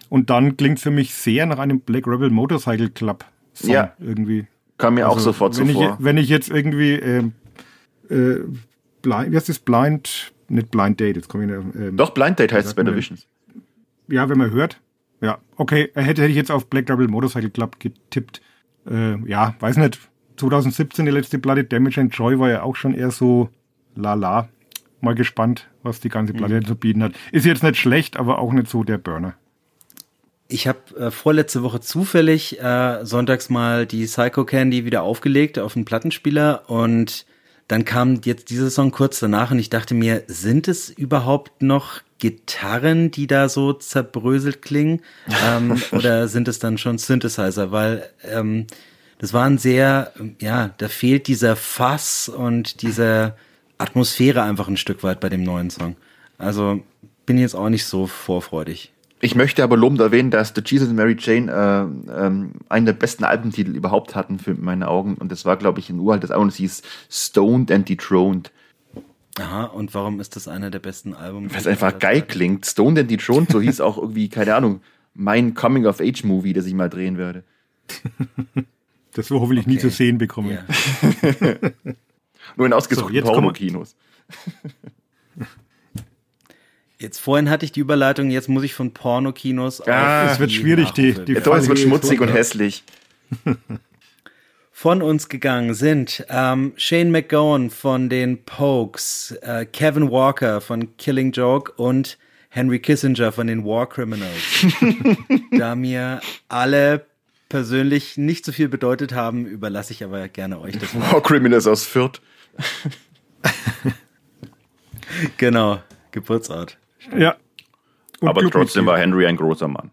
Und dann klingt für mich sehr nach einem Black Rebel Motorcycle Club Song Ja. irgendwie. Kam mir auch Also, sofort so wenn ich, vor. Wenn ich jetzt irgendwie äh, äh, blind, wie heißt das? Blind, nicht Blind Date, jetzt komme ich nicht, ähm, Doch, Blind Date heißt es bei der Visions. ja, wenn man hört. Ja, okay, äh, hätte, hätte ich jetzt auf Black Rebel Motorcycle Club getippt. Äh, ja, weiß nicht. 2017 die letzte Platte, Damage and Joy war ja auch schon eher so lala. Mal gespannt, was die ganze Platte zu bieten hat. Ist jetzt nicht schlecht, aber auch nicht so der Burner. Ich habe äh, vorletzte Woche zufällig äh, sonntags mal die Psycho Candy wieder aufgelegt auf den Plattenspieler und dann kam jetzt dieser Song kurz danach und ich dachte mir, sind es überhaupt noch Gitarren, die da so zerbröselt klingen? ähm, oder sind es dann schon Synthesizer? Weil ähm, das waren sehr, ähm, ja, da fehlt dieser Fass und diese Atmosphäre einfach ein Stück weit bei dem neuen Song. Also bin jetzt auch nicht so vorfreudig. Ich möchte aber lobend erwähnen, dass The Jesus and Mary Jane äh, ähm, einen der besten Albentitel überhaupt hatten für meine Augen. Und das war, glaube ich, ein uraltes Album, das hieß Stoned and Dethroned. Aha, und warum ist das einer der besten Alben? Was einfach geil klingt. Stoned and Dethroned, so hieß auch irgendwie, keine Ahnung, mein Coming-of-Age-Movie, das ich mal drehen werde. Das wir hoffentlich nie Okay. zu sehen bekommen. Ja. Nur in ausgedruckten So, Pornokinos. Jetzt vorhin hatte ich die Überleitung, jetzt muss ich von Pornokinos Ah, auf es wird schwierig, die- die- Ja, doch, es wird schmutzig und hässlich. Von uns gegangen sind ähm, Shane McGowan von den Pokes, äh, Kevin Walker von Killing Joke und Henry Kissinger von den War Criminals. da mir alle persönlich nicht so viel bedeutet haben, überlasse ich aber gerne euch das. War Criminals aus Fürth. genau, Geburtsort. Ja. Und Aber trotzdem war Henry ein großer Mann.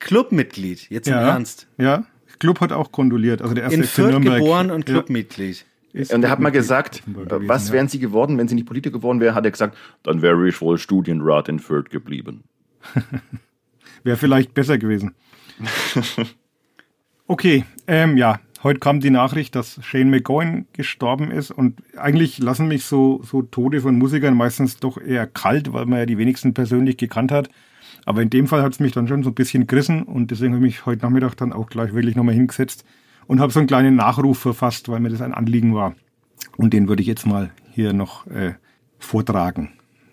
Clubmitglied, jetzt im ja, Ernst. Ja, Club hat auch kondoliert. Also der erste In Fürth Nürnberg. geboren und Ja, Clubmitglied. ist Und er hat mal gesagt, äh, gewesen, was ja. wären sie geworden, wenn sie nicht Politiker geworden wäre, hat er gesagt, dann wäre ich wohl Studienrat in Fürth geblieben. Wäre vielleicht besser gewesen. Okay, ähm, ja, heute kam die Nachricht, dass Shane McGowan gestorben ist und eigentlich lassen mich so, so Tode von Musikern meistens doch eher kalt, weil man ja die wenigsten persönlich gekannt hat. Aber in dem Fall hat es mich dann schon so ein bisschen gerissen und deswegen habe ich mich heute Nachmittag dann auch gleich wirklich nochmal hingesetzt und habe so einen kleinen Nachruf verfasst, weil mir das ein Anliegen war. Und den würde ich jetzt mal hier noch äh, vortragen.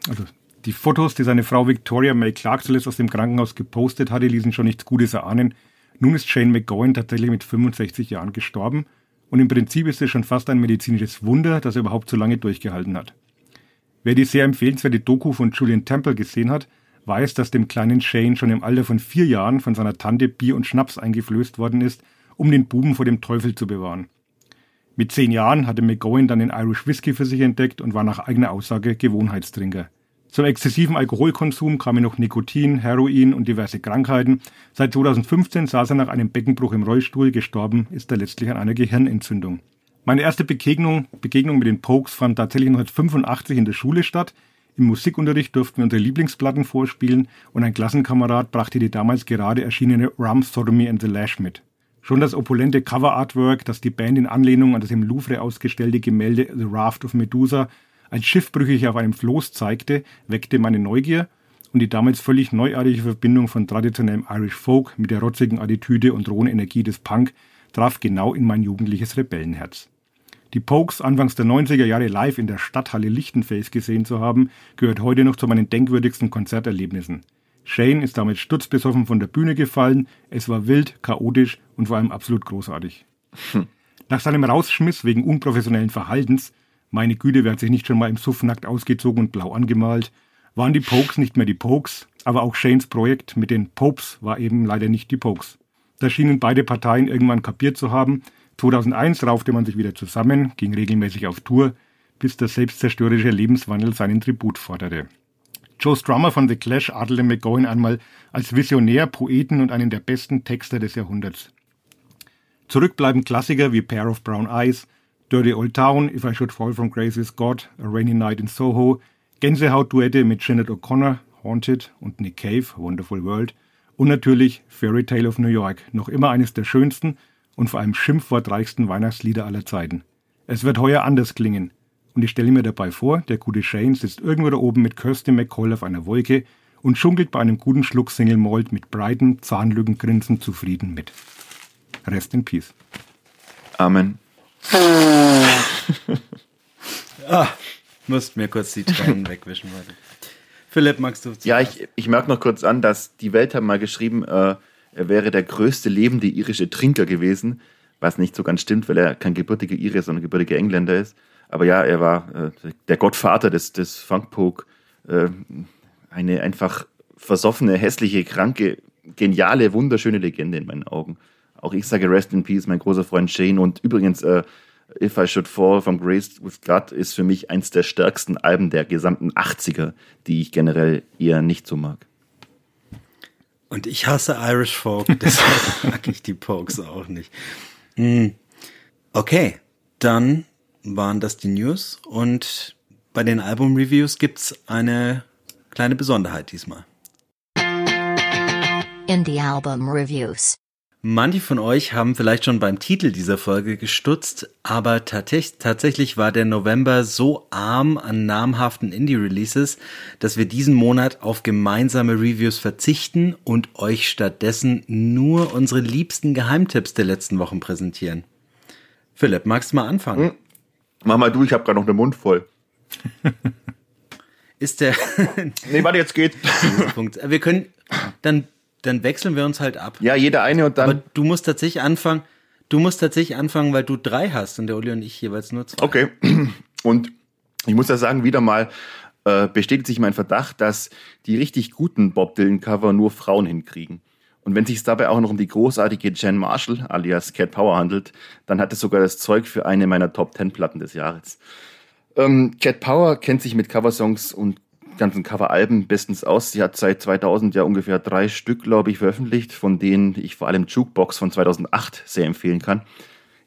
Also die Fotos, die seine Frau Victoria May Clark zuletzt aus dem Krankenhaus gepostet hatte, ließen schon nichts Gutes erahnen. Nun ist Shane McGowan tatsächlich mit 65 Jahren gestorben und im Prinzip ist es schon fast ein medizinisches Wunder, dass er überhaupt so lange durchgehalten hat. Wer die sehr empfehlenswerte Doku von Julian Temple gesehen hat, weiß, dass dem kleinen Shane schon im Alter von vier Jahren von seiner Tante Bier und Schnaps eingeflößt worden ist, um den Buben vor dem Teufel zu bewahren. Mit zehn Jahren hatte McGowan dann den Irish Whisky für sich entdeckt und war nach eigener Aussage Gewohnheitstrinker. Zum exzessiven Alkoholkonsum kamen noch Nikotin, Heroin und diverse Krankheiten. Seit 2015 saß er nach einem Beckenbruch im Rollstuhl, gestorben ist er letztlich an einer Gehirnentzündung. Meine erste Begegnung, Begegnung mit den Pokes fand tatsächlich 1985 in der Schule statt. Im Musikunterricht durften wir unsere Lieblingsplatten vorspielen und ein Klassenkamerad brachte die damals gerade erschienene Rum Sodomy and the Lash mit. Schon das opulente Cover-Artwork, das die Band in Anlehnung an das im Louvre ausgestellte Gemälde The Raft of Medusa als schiffbrüchig auf einem Floß zeigte, weckte meine Neugier und die damals völlig neuartige Verbindung von traditionellem Irish Folk mit der rotzigen Attitüde und rohen Energie des Punk traf genau in mein jugendliches Rebellenherz. Die Pokes Anfangs der 90er Jahre live in der Stadthalle Lichtenfels gesehen zu haben, gehört heute noch zu meinen denkwürdigsten Konzerterlebnissen. Shane ist damit stutzbesoffen von der Bühne gefallen, es war wild, chaotisch und vor allem absolut großartig. Nach seinem Rausschmiss wegen unprofessionellen Verhaltens, meine Güte, wer hat sich nicht schon mal im Suff nackt ausgezogen und blau angemalt, waren die Pokes nicht mehr die Pokes, aber auch Shanes Projekt mit den Popes war eben leider nicht die Pokes. Da schienen beide Parteien irgendwann kapiert zu haben. 2001 raufte man sich wieder zusammen, ging regelmäßig auf Tour, bis der selbstzerstörerische Lebenswandel seinen Tribut forderte. Joe Strummer von The Clash adelte McGowan einmal als Visionär, Poeten und einen der besten Texter des Jahrhunderts. Zurück bleiben Klassiker wie Pair of Brown Eyes, Dirty Old Town, If I Should Fall From Grace Is God, A Rainy Night in Soho, Gänsehaut-Duette mit Janet O'Connor, Haunted und Nick Cave, Wonderful World und natürlich Fairy Tale of New York, noch immer eines der schönsten und vor allem schimpfwortreichsten Weihnachtslieder aller Zeiten. Es wird heuer anders klingen. Und ich stelle mir dabei vor, der gute Shane sitzt irgendwo da oben mit Kirsty McCall auf einer Wolke und schunkelt bei einem guten Schluck Single Malt mit breiten Zahnlückengrinsen zufrieden mit. Rest in Peace. Amen. ah, musst mir kurz die Tränen wegwischen. Warte. Philipp, magst du? Ja, ich, ich merke noch kurz an, dass die Welt hat mal geschrieben, äh, er wäre der größte lebende irische Trinker gewesen, was nicht so ganz stimmt, weil er kein gebürtiger Ire, sondern gebürtiger Engländer ist. Aber ja, er war äh, der Gottvater des, des Funkpoke, äh, eine einfach versoffene, hässliche, kranke, geniale, wunderschöne Legende in meinen Augen. Auch ich sage Rest in Peace, mein großer Freund Shane. Und übrigens, äh, If I Should Fall from Grace with God ist für mich eins der stärksten Alben der gesamten 80er, die ich generell eher nicht so mag. Und ich hasse Irish Folk, deshalb mag ich die Pokes auch nicht. Hm. Okay, dann waren das die News und bei den Album-Reviews gibt's eine kleine Besonderheit diesmal. Indie Album Reviews. Manche von euch haben vielleicht schon beim Titel dieser Folge gestutzt, aber tatsächlich war der November so arm an namhaften Indie-Releases, dass wir diesen Monat auf gemeinsame Reviews verzichten und euch stattdessen nur unsere liebsten Geheimtipps der letzten Wochen präsentieren. Philipp, magst du mal anfangen? Hm. Mach mal du, ich habe gerade noch den Mund voll. Ist der. nee, warte, jetzt geht. Wir können dann dann wechseln wir uns halt ab. Ja, jeder eine und dann. Aber du musst tatsächlich anfangen. Du musst tatsächlich anfangen, weil du drei hast und der Uli und ich jeweils nur zwei. Okay. Und ich muss ja sagen, wieder mal äh, bestätigt sich mein Verdacht, dass die richtig guten Bob Dylan Cover nur Frauen hinkriegen. Und wenn sich dabei auch noch um die großartige Jen Marshall alias Cat Power handelt, dann hat es sogar das Zeug für eine meiner Top Ten Platten des Jahres. Ähm, Cat Power kennt sich mit Coversongs und ganzen Coveralben bestens aus. Sie hat seit 2000 ja ungefähr drei Stück, glaube ich, veröffentlicht, von denen ich vor allem Jukebox von 2008 sehr empfehlen kann.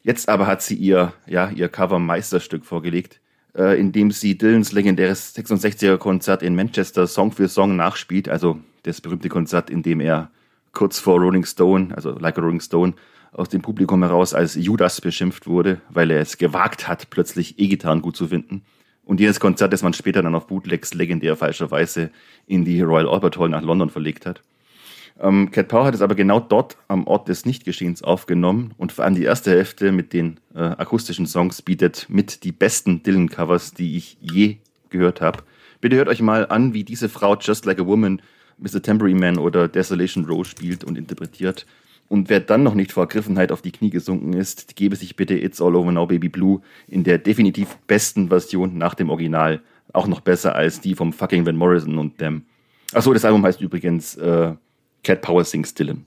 Jetzt aber hat sie ihr, ja, ihr Cover-Meisterstück vorgelegt, äh, in dem sie Dylans legendäres 66er-Konzert in Manchester Song für Song nachspielt, also das berühmte Konzert, in dem er kurz vor Rolling Stone, also Like a Rolling Stone, aus dem Publikum heraus als Judas beschimpft wurde, weil er es gewagt hat, plötzlich E-Gitarren gut zu finden. Und jenes Konzert, das man später dann auf Bootlegs legendär falscherweise in die Royal Albert Hall nach London verlegt hat. Ähm, Cat Power hat es aber genau dort am Ort des Nichtgeschehens aufgenommen und vor allem die erste Hälfte mit den äh, akustischen Songs bietet mit die besten Dylan-Covers, die ich je gehört habe. Bitte hört euch mal an, wie diese Frau Just Like a Woman, Mr. Tambourine Man oder Desolation Row spielt und interpretiert. Und wer dann noch nicht vor Ergriffenheit auf die Knie gesunken ist, gebe sich bitte It's All Over Now Baby Blue in der definitiv besten Version nach dem Original. Auch noch besser als die vom fucking Van Morrison und dem. Achso, das Album heißt übrigens äh, Cat Power Sings Dylan.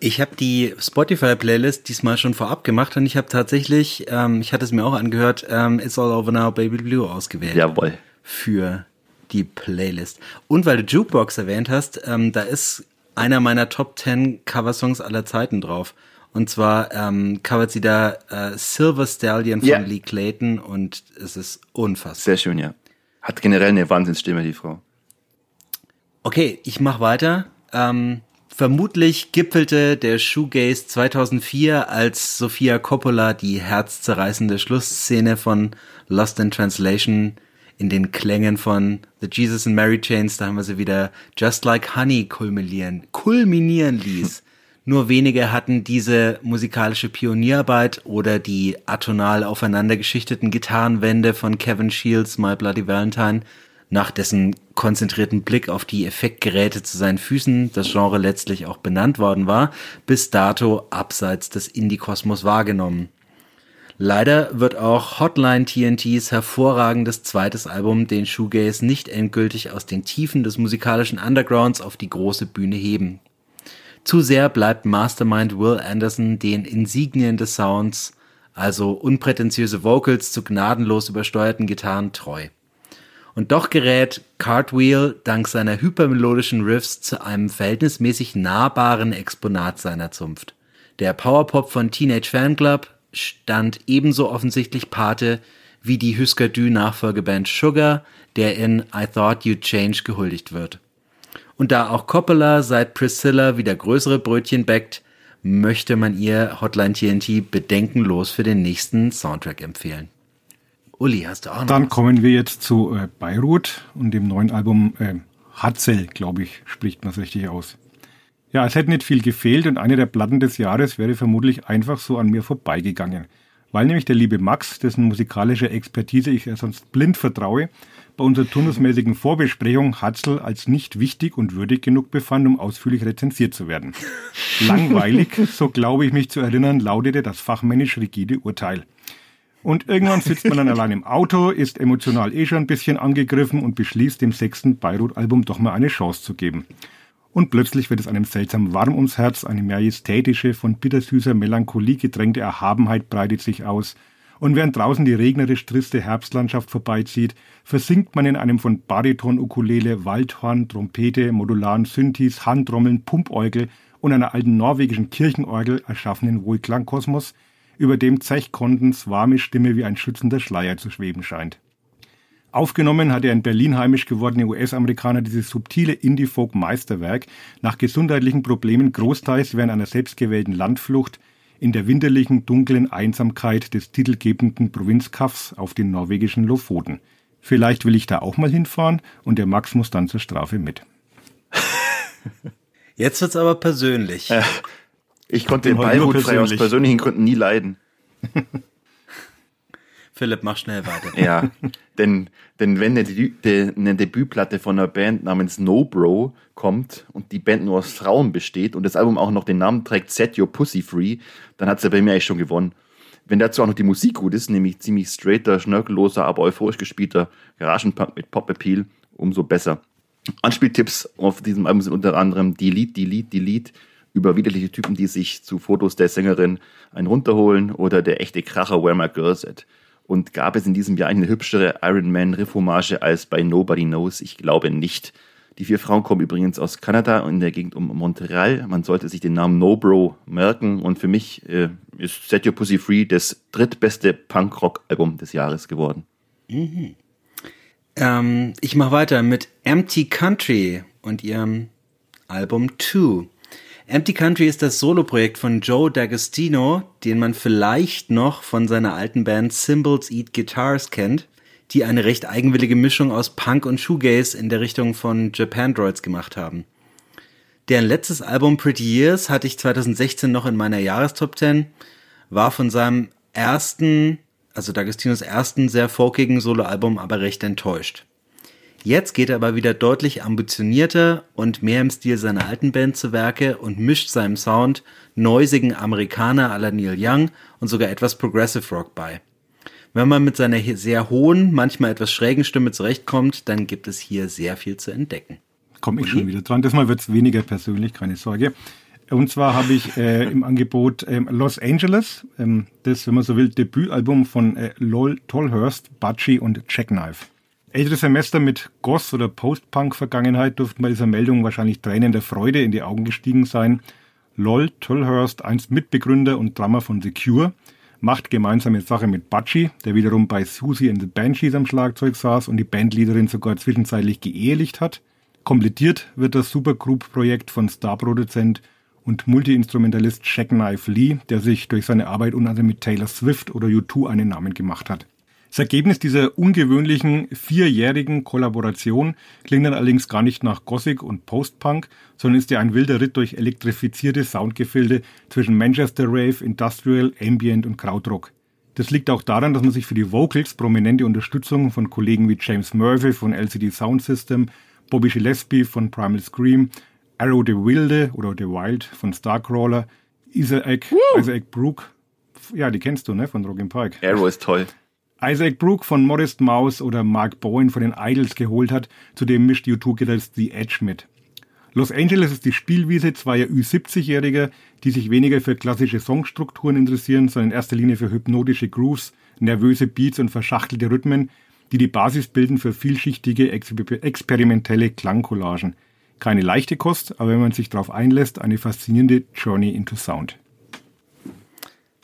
Ich habe die Spotify-Playlist diesmal schon vorab gemacht und ich habe tatsächlich, ähm, ich hatte es mir auch angehört, ähm, It's All Over Now Baby Blue ausgewählt. Jawohl. Für die Playlist. Und weil du Jukebox erwähnt hast, ähm, da ist einer meiner Top 10 Coversongs aller Zeiten drauf. Und zwar ähm, covert sie da äh, Silver Stallion von yeah. Lee Clayton und es ist unfassbar. Sehr schön, ja. Hat generell eine Wahnsinnsstimme, die Frau. Okay, ich mach weiter. Ähm, vermutlich gipfelte der Shoegaze 2004, als Sofia Coppola die herzzerreißende Schlussszene von Lost in Translation in den Klängen von The Jesus and Mary Chains, da haben wir sie wieder Just Like Honey kulminieren, kulminieren ließ. Nur wenige hatten diese musikalische Pionierarbeit oder die atonal aufeinandergeschichteten Gitarrenwände von Kevin Shields My Bloody Valentine, nach dessen konzentrierten Blick auf die Effektgeräte zu seinen Füßen das Genre letztlich auch benannt worden war, bis dato abseits des Indie-Kosmos wahrgenommen. Leider wird auch Hotline TNTs hervorragendes zweites Album den Shoegaze nicht endgültig aus den Tiefen des musikalischen Undergrounds auf die große Bühne heben. Zu sehr bleibt Mastermind Will Anderson den Insignien des Sounds, also unprätentiöse Vocals zu gnadenlos übersteuerten Gitarren treu. Und doch gerät Cartwheel dank seiner hypermelodischen Riffs zu einem verhältnismäßig nahbaren Exponat seiner Zunft. Der Powerpop von Teenage Fanclub stand ebenso offensichtlich Pate wie die Husker Du Nachfolgeband Sugar, der in I Thought You'd Change gehuldigt wird. Und da auch Coppola seit Priscilla wieder größere Brötchen backt, möchte man ihr Hotline TNT bedenkenlos für den nächsten Soundtrack empfehlen. Uli, hast du auch noch? Dann was? kommen wir jetzt zu äh, Beirut und dem neuen Album äh, Hatzel, glaube ich, spricht man es richtig aus. Ja, es hätte nicht viel gefehlt und eine der Platten des Jahres wäre vermutlich einfach so an mir vorbeigegangen. Weil nämlich der liebe Max, dessen musikalische Expertise ich ja sonst blind vertraue, bei unserer turnusmäßigen Vorbesprechung Hatzel als nicht wichtig und würdig genug befand, um ausführlich rezensiert zu werden. Langweilig, so glaube ich mich zu erinnern, lautete das fachmännisch rigide Urteil. Und irgendwann sitzt man dann allein im Auto, ist emotional eh schon ein bisschen angegriffen und beschließt, dem sechsten Beirut-Album doch mal eine Chance zu geben. Und plötzlich wird es einem seltsam warm ums Herz, eine majestätische, von bittersüßer Melancholie gedrängte Erhabenheit breitet sich aus – und während draußen die regnerisch triste Herbstlandschaft vorbeizieht, versinkt man in einem von Bariton, Ukulele, Waldhorn, Trompete, modularen Synthes, Handtrommeln, Pumpäugel und einer alten norwegischen Kirchenorgel erschaffenen Wohlklangkosmos, über dem Zechkondens warme Stimme wie ein schützender Schleier zu schweben scheint. Aufgenommen hat er in Berlin heimisch gewordene US-Amerikaner dieses subtile Indie-Folk-Meisterwerk nach gesundheitlichen Problemen großteils während einer selbstgewählten Landflucht in der winterlichen, dunklen Einsamkeit des titelgebenden Provinzkaffs auf den norwegischen Lofoten. Vielleicht will ich da auch mal hinfahren und der Max muss dann zur Strafe mit. Jetzt wird's aber persönlich. Äh, ich konnte den Beirut frei aus persönlichen Gründen nie leiden. Philipp, mach schnell weiter. Ja, denn, denn wenn eine, eine Debütplatte von einer Band namens No Bro kommt und die Band nur aus Frauen besteht und das Album auch noch den Namen trägt Set Your Pussy Free, dann hat sie ja bei mir eigentlich schon gewonnen. Wenn dazu auch noch die Musik gut ist, nämlich ziemlich straighter, schnörkelloser, aber euphorisch gespielter Garagenpunk mit Pop-Appeal, umso besser. Anspieltipps auf diesem Album sind unter anderem Delete, Delete, Delete über widerliche Typen, die sich zu Fotos der Sängerin einen runterholen oder der echte Kracher Where My Girls At. Und gab es in diesem Jahr eine hübschere Iron Man Reformage als bei Nobody Knows? Ich glaube nicht. Die vier Frauen kommen übrigens aus Kanada und in der Gegend um Montreal. Man sollte sich den Namen No Bro merken. Und für mich äh, ist Set Your Pussy Free das drittbeste Punk-Rock-Album des Jahres geworden. Mhm. Ähm, ich mache weiter mit Empty Country und ihrem Album Two. Empty Country ist das Soloprojekt von Joe D'Agostino, den man vielleicht noch von seiner alten Band Symbols Eat Guitars kennt, die eine recht eigenwillige Mischung aus Punk und Shoegaze in der Richtung von Japan Droids gemacht haben. Deren letztes Album Pretty Years hatte ich 2016 noch in meiner Jahrestop 10, war von seinem ersten, also D'Agostinos ersten sehr folkigen Soloalbum aber recht enttäuscht. Jetzt geht er aber wieder deutlich ambitionierter und mehr im Stil seiner alten Band zu Werke und mischt seinem Sound neusigen Amerikaner à la Neil Young und sogar etwas Progressive Rock bei. Wenn man mit seiner sehr hohen, manchmal etwas schrägen Stimme zurechtkommt, dann gibt es hier sehr viel zu entdecken. Komme ich schon wieder dran. Diesmal wird es weniger persönlich, keine Sorge. Und zwar habe ich äh, im Angebot ähm, Los Angeles, ähm, das, wenn man so will, Debütalbum von äh, Lol Tolhurst, Butchie und Jackknife. Ältere Semester mit Goss- oder Post-Punk-Vergangenheit dürften bei dieser Meldung wahrscheinlich Tränen der Freude in die Augen gestiegen sein. Lol Tullhurst, einst Mitbegründer und Drummer von The Cure, macht gemeinsame Sache mit Butchie, der wiederum bei Susie and the Banshees am Schlagzeug saß und die Bandleaderin sogar zwischenzeitlich geehelicht hat. Komplettiert wird das Supergroup-Projekt von Starproduzent und Multiinstrumentalist Jackknife Lee, der sich durch seine Arbeit unter anderem mit Taylor Swift oder U2 einen Namen gemacht hat. Das Ergebnis dieser ungewöhnlichen vierjährigen Kollaboration klingt dann allerdings gar nicht nach Gothic und Post-Punk, sondern ist ja ein wilder Ritt durch elektrifizierte Soundgefilde zwischen Manchester Rave, Industrial, Ambient und Krautrock. Das liegt auch daran, dass man sich für die Vocals prominente Unterstützung von Kollegen wie James Murphy von LCD Sound System, Bobby Gillespie von Primal Scream, Arrow the Wilde oder The Wild von Starcrawler, Isaac, Isaac Brook, ja, die kennst du, ne, von Rogan Pike. Arrow ist toll. Isaac Brook von Modest Mouse oder Mark Bowen von den Idols geholt hat, zudem mischt U2-Gitarrist The Edge mit. Los Angeles ist die Spielwiese zweier Ü70-Jähriger, die sich weniger für klassische Songstrukturen interessieren, sondern in erster Linie für hypnotische Grooves, nervöse Beats und verschachtelte Rhythmen, die die Basis bilden für vielschichtige, experimentelle Klangcollagen. Keine leichte Kost, aber wenn man sich darauf einlässt, eine faszinierende Journey into Sound.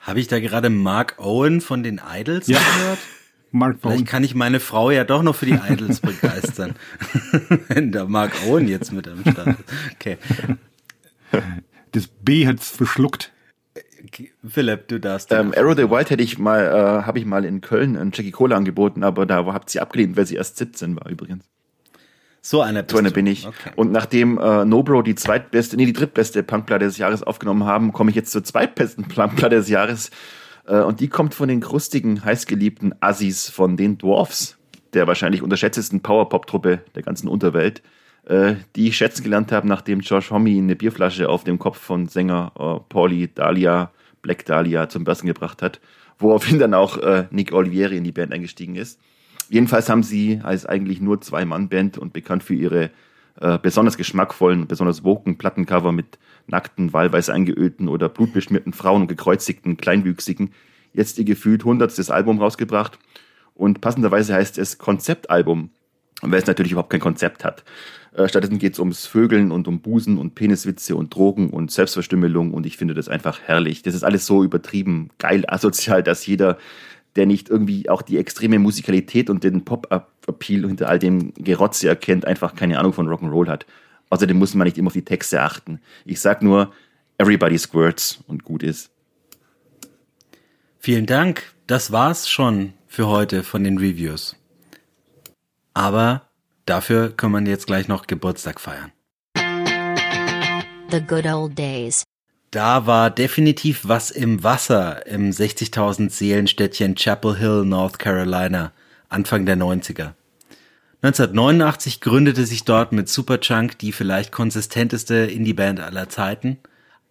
Habe ich da gerade Mark Owen von den Idols Ja. gehört? Mark Vielleicht kann ich meine Frau ja doch noch für die Idols begeistern. Wenn da Mark Owen jetzt mit am Start ist. Okay. Das B hat's verschluckt. Philipp, du darfst. Ähm, Arrow the White hätte ich mal, äh, habe ich mal in Köln einen Jackie Cola angeboten, aber da habt sie abgelehnt, weil sie erst 17 war übrigens. So einer So eine du. bin ich. Okay. Und nachdem äh, Nobro die zweitbeste, nee, die drittbeste Punkplatte des Jahres aufgenommen haben, komme ich jetzt zur zweitbesten Punkplatte des Jahres. Äh, und die kommt von den krustigen, heißgeliebten Assis von den Dwarfs, der wahrscheinlich unterschätztesten Powerpop-Truppe der ganzen Unterwelt, äh, die ich schätzen gelernt habe, nachdem Josh Homme eine Bierflasche auf dem Kopf von Sänger äh, Pauli Dahlia, Black Dahlia zum Besten gebracht hat, woraufhin dann auch äh, Nick Olivieri in die Band eingestiegen ist. Jedenfalls haben sie als eigentlich nur Zwei-Mann-Band und bekannt für ihre äh, besonders geschmackvollen, besonders woken Plattencover mit nackten, wahlweise eingeölten oder blutbeschmierten Frauen und gekreuzigten, kleinwüchsigen, jetzt ihr gefühlt hundertstes Album rausgebracht. Und passenderweise heißt es Konzeptalbum, weil es natürlich überhaupt kein Konzept hat. Äh, stattdessen geht es ums Vögeln und um Busen und Peniswitze und Drogen und Selbstverstümmelung und ich finde das einfach herrlich. Das ist alles so übertrieben, geil, asozial, dass jeder, der nicht irgendwie auch die extreme Musikalität und den Pop-Appeal hinter all dem Gerotze erkennt, einfach keine Ahnung von Rock'n'Roll hat. Außerdem muss man nicht immer auf die Texte achten. Ich sag nur, everybody squirts und gut ist. Vielen Dank. Das war's schon für heute von den Reviews. Aber dafür können wir jetzt gleich noch Geburtstag feiern. The good old days. Da war definitiv was im Wasser im 60.000 Seelenstädtchen Chapel Hill, North Carolina, Anfang der 90er. 1989 gründete sich dort mit Superchunk die vielleicht konsistenteste Indie-Band aller Zeiten.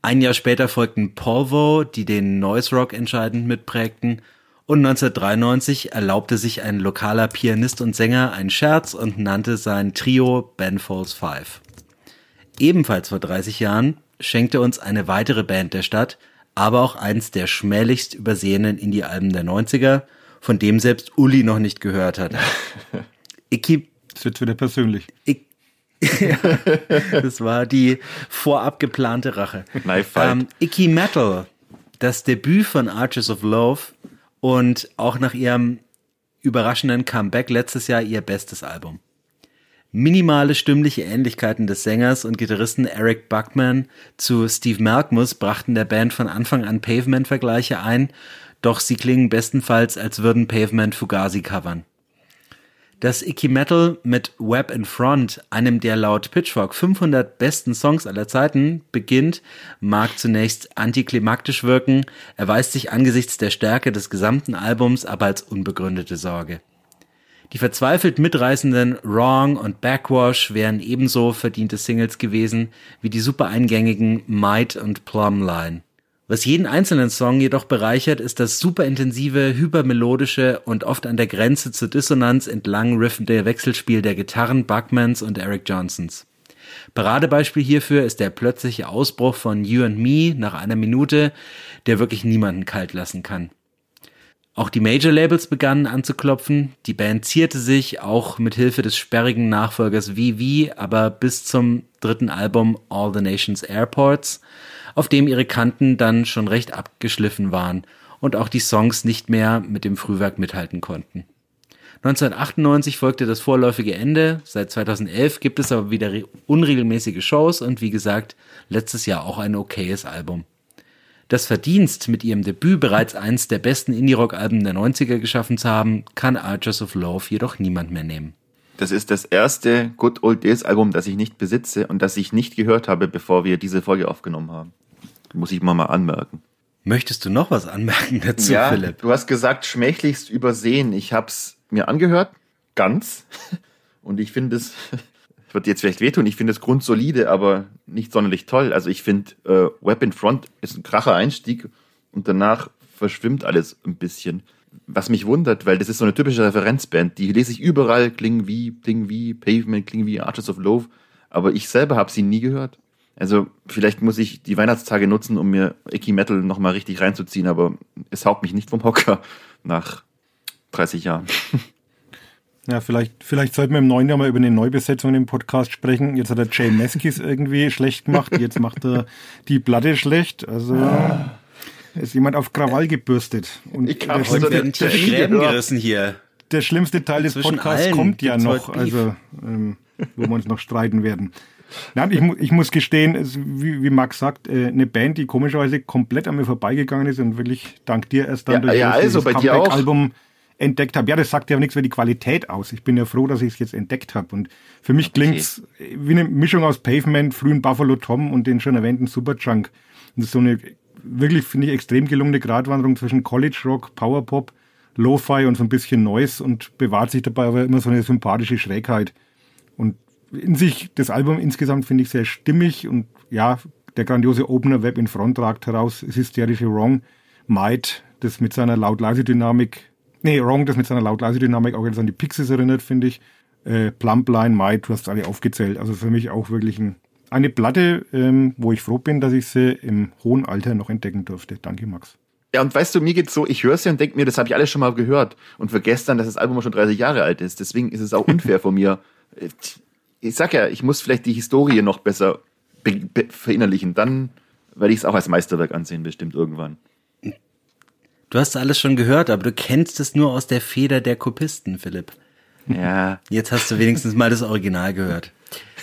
Ein Jahr später folgten Polvo, die den Noise Rock entscheidend mitprägten. Und 1993 erlaubte sich ein lokaler Pianist und Sänger einen Scherz und nannte sein Trio Ben Folds Five. Ebenfalls vor 30 Jahren schenkte uns eine weitere Band der Stadt, aber auch eins der schmählichst übersehenen Indie-Alben der 90er, von dem selbst Uli noch nicht gehört hat. Icky, Das wird wieder persönlich. Ich, ja, das war die vorab geplante Rache. Knife Fight. Ähm, Icky Metal, das Debüt von Arches of Love und auch nach ihrem überraschenden Comeback letztes Jahr ihr bestes Album. Minimale stimmliche Ähnlichkeiten des Sängers und Gitarristen Eric Buckman zu Steve Malkmus brachten der Band von Anfang an Pavement-Vergleiche ein, doch sie klingen bestenfalls, als würden Pavement Fugazi covern. Das Icky Metal mit Web in Front, einem der laut Pitchfork 500 besten Songs aller Zeiten, beginnt, mag zunächst antiklimaktisch wirken, erweist sich angesichts der Stärke des gesamten Albums aber als unbegründete Sorge. Die verzweifelt mitreißenden Wrong und Backwash wären ebenso verdiente Singles gewesen wie die super eingängigen Might und Plumline. Was jeden einzelnen Song jedoch bereichert, ist das super intensive, hypermelodische und oft an der Grenze zur Dissonanz entlang riffende Wechselspiel der Gitarren Buckmans und Eric Johnsons. Paradebeispiel hierfür ist der plötzliche Ausbruch von You and Me nach einer Minute, der wirklich niemanden kalt lassen kann. Auch die Major-Labels begannen anzuklopfen. Die Band zierte sich, auch mit Hilfe des sperrigen Nachfolgers VV, aber bis zum dritten Album All the Nations Airports, auf dem ihre Kanten dann schon recht abgeschliffen waren und auch die Songs nicht mehr mit dem Frühwerk mithalten konnten. 1998 folgte das vorläufige Ende. Seit 2011 gibt es aber wieder unregelmäßige Shows und wie gesagt, letztes Jahr auch ein okayes Album. Das Verdienst, mit ihrem Debüt bereits eins der besten Indie-Rock-Alben der 90er geschaffen zu haben, kann Archers of Love jedoch niemand mehr nehmen. Das ist das erste Good Old Days Album, das ich nicht besitze und das ich nicht gehört habe, bevor wir diese Folge aufgenommen haben. Muss ich mal mal anmerken. Möchtest du noch was anmerken dazu, ja, Philipp? du hast gesagt, schmächlichst übersehen. Ich hab's mir angehört, ganz. Und ich finde es, wird jetzt vielleicht wehtun, ich finde es grundsolide, aber nicht sonderlich toll. Also ich finde, äh, Web in Front ist ein kracher Einstieg und danach verschwimmt alles ein bisschen. Was mich wundert, weil das ist so eine typische Referenzband, die lese ich überall, klingen wie, klingen wie Pavement, klingen wie Arches of Love, aber ich selber habe sie nie gehört. Also vielleicht muss ich die Weihnachtstage nutzen, um mir Icky Metal nochmal richtig reinzuziehen, aber es haut mich nicht vom Hocker nach 30 Jahren. Ja, vielleicht, vielleicht sollten wir im neuen Jahr mal über eine Neubesetzung im Podcast sprechen. Jetzt hat er Jay Meskis irgendwie schlecht gemacht, jetzt macht er die Platte schlecht. Also Ist jemand auf Krawall gebürstet. Und Ich schlimmste- so Gräben gehört. gerissen hier. der schlimmste Teil des Zwischen Podcasts kommt ja noch, also ähm, wo wir uns noch streiten werden. Nein, ich, mu- ich muss gestehen, es, wie, wie Max sagt, äh, eine Band, die komischerweise komplett an mir vorbeigegangen ist und wirklich dank dir erst dann Ja, ja, das- also. Comeback-Album entdeckt habe. Ja, das sagt ja nichts über die Qualität aus. Ich bin ja froh, dass ich es jetzt entdeckt habe. Und für mich klingt's wie eine Mischung aus Pavement, frühen Buffalo Tom und den schon erwähnten Superchunk. Und das ist so eine wirklich, finde ich, extrem gelungene Gratwanderung zwischen College Rock, Powerpop, Lo-Fi und so ein bisschen Noise und bewahrt sich dabei aber immer so eine sympathische Schrägheit. Und in sich, das Album insgesamt finde ich sehr stimmig und ja, der grandiose Opener Web in Front ragt heraus, das hysterische Wrong, Might, das mit seiner laut-leise-Dynamik, nee, Wrong, das mit seiner laut-leise-Dynamik auch jetzt an die Pixies erinnert, finde ich. Äh, Plumpline, Might, du hast alle aufgezählt. Also für mich auch wirklich ein, eine Platte, ähm, wo ich froh bin, dass ich sie im hohen Alter noch entdecken durfte. Danke, Max. Ja, und weißt du, mir geht's so, ich höre ja und denke mir, das habe ich alles schon mal gehört und vergesse dann, dass das Album schon 30 Jahre alt ist. Deswegen ist es auch unfair von mir. Ich sag ja, ich muss vielleicht die Historie noch besser be be verinnerlichen. Dann werde ich es auch als Meisterwerk ansehen, bestimmt irgendwann. Du hast alles schon gehört, aber du kennst es nur aus der Feder der Kopisten, Philipp. Ja. Jetzt hast du wenigstens mal das Original gehört.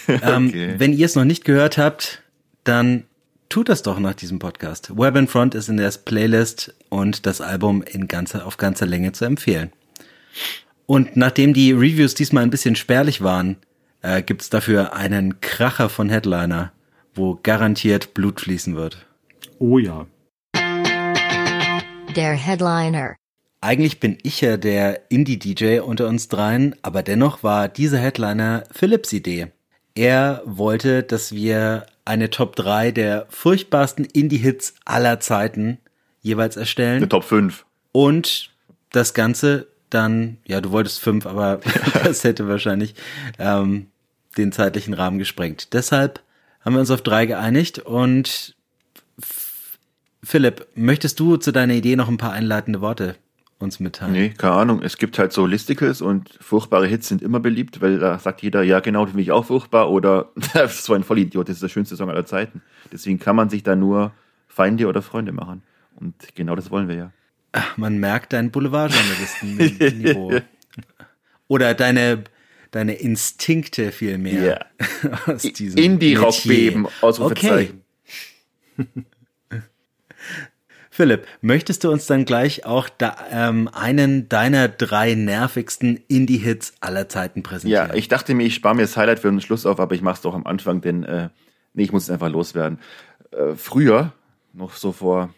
Ähm, Okay. wenn ihr es noch nicht gehört habt, dann tut das doch nach diesem Podcast. Web in Front ist in der Playlist und das Album in ganzer, auf ganzer Länge zu empfehlen. Und nachdem die Reviews diesmal ein bisschen spärlich waren, äh, gibt's dafür einen Kracher von Headliner, wo garantiert Blut fließen wird. Oh ja. Der Headliner. Eigentlich bin ich ja der Indie-DJ unter uns dreien, aber dennoch war dieser Headliner Philips Idee. Er wollte, dass wir eine Top 3 der furchtbarsten Indie-Hits aller Zeiten jeweils erstellen. Eine Top 5. Und das Ganze dann, ja, du wolltest fünf, aber das hätte wahrscheinlich ähm, den zeitlichen Rahmen gesprengt. Deshalb haben wir uns auf drei geeinigt und Philipp, möchtest du zu deiner Idee noch ein paar einleitende Worte uns mitteilen? Nee, keine Ahnung. Es gibt halt so Listicles und furchtbare Hits sind immer beliebt, weil da sagt jeder, ja genau, das finde ich auch furchtbar oder so ein Vollidiot, das ist der schönste Song aller Zeiten. Deswegen kann man sich da nur Feinde oder Freunde machen. Und genau das wollen wir ja. Man merkt dein Boulevardjournalisten-Niveau. Oder deine, deine Instinkte vielmehr. Aus diesem Indie-Rock-Beben. Ausrufezeichen. Philipp, möchtest du uns dann gleich auch da, ähm, einen deiner drei nervigsten Indie-Hits aller Zeiten präsentieren? Ja, ich dachte mir, ich spare mir das Highlight für den Schluss auf, aber ich mache es doch am Anfang, denn äh, nee, ich muss es einfach loswerden. Äh, früher, noch so vor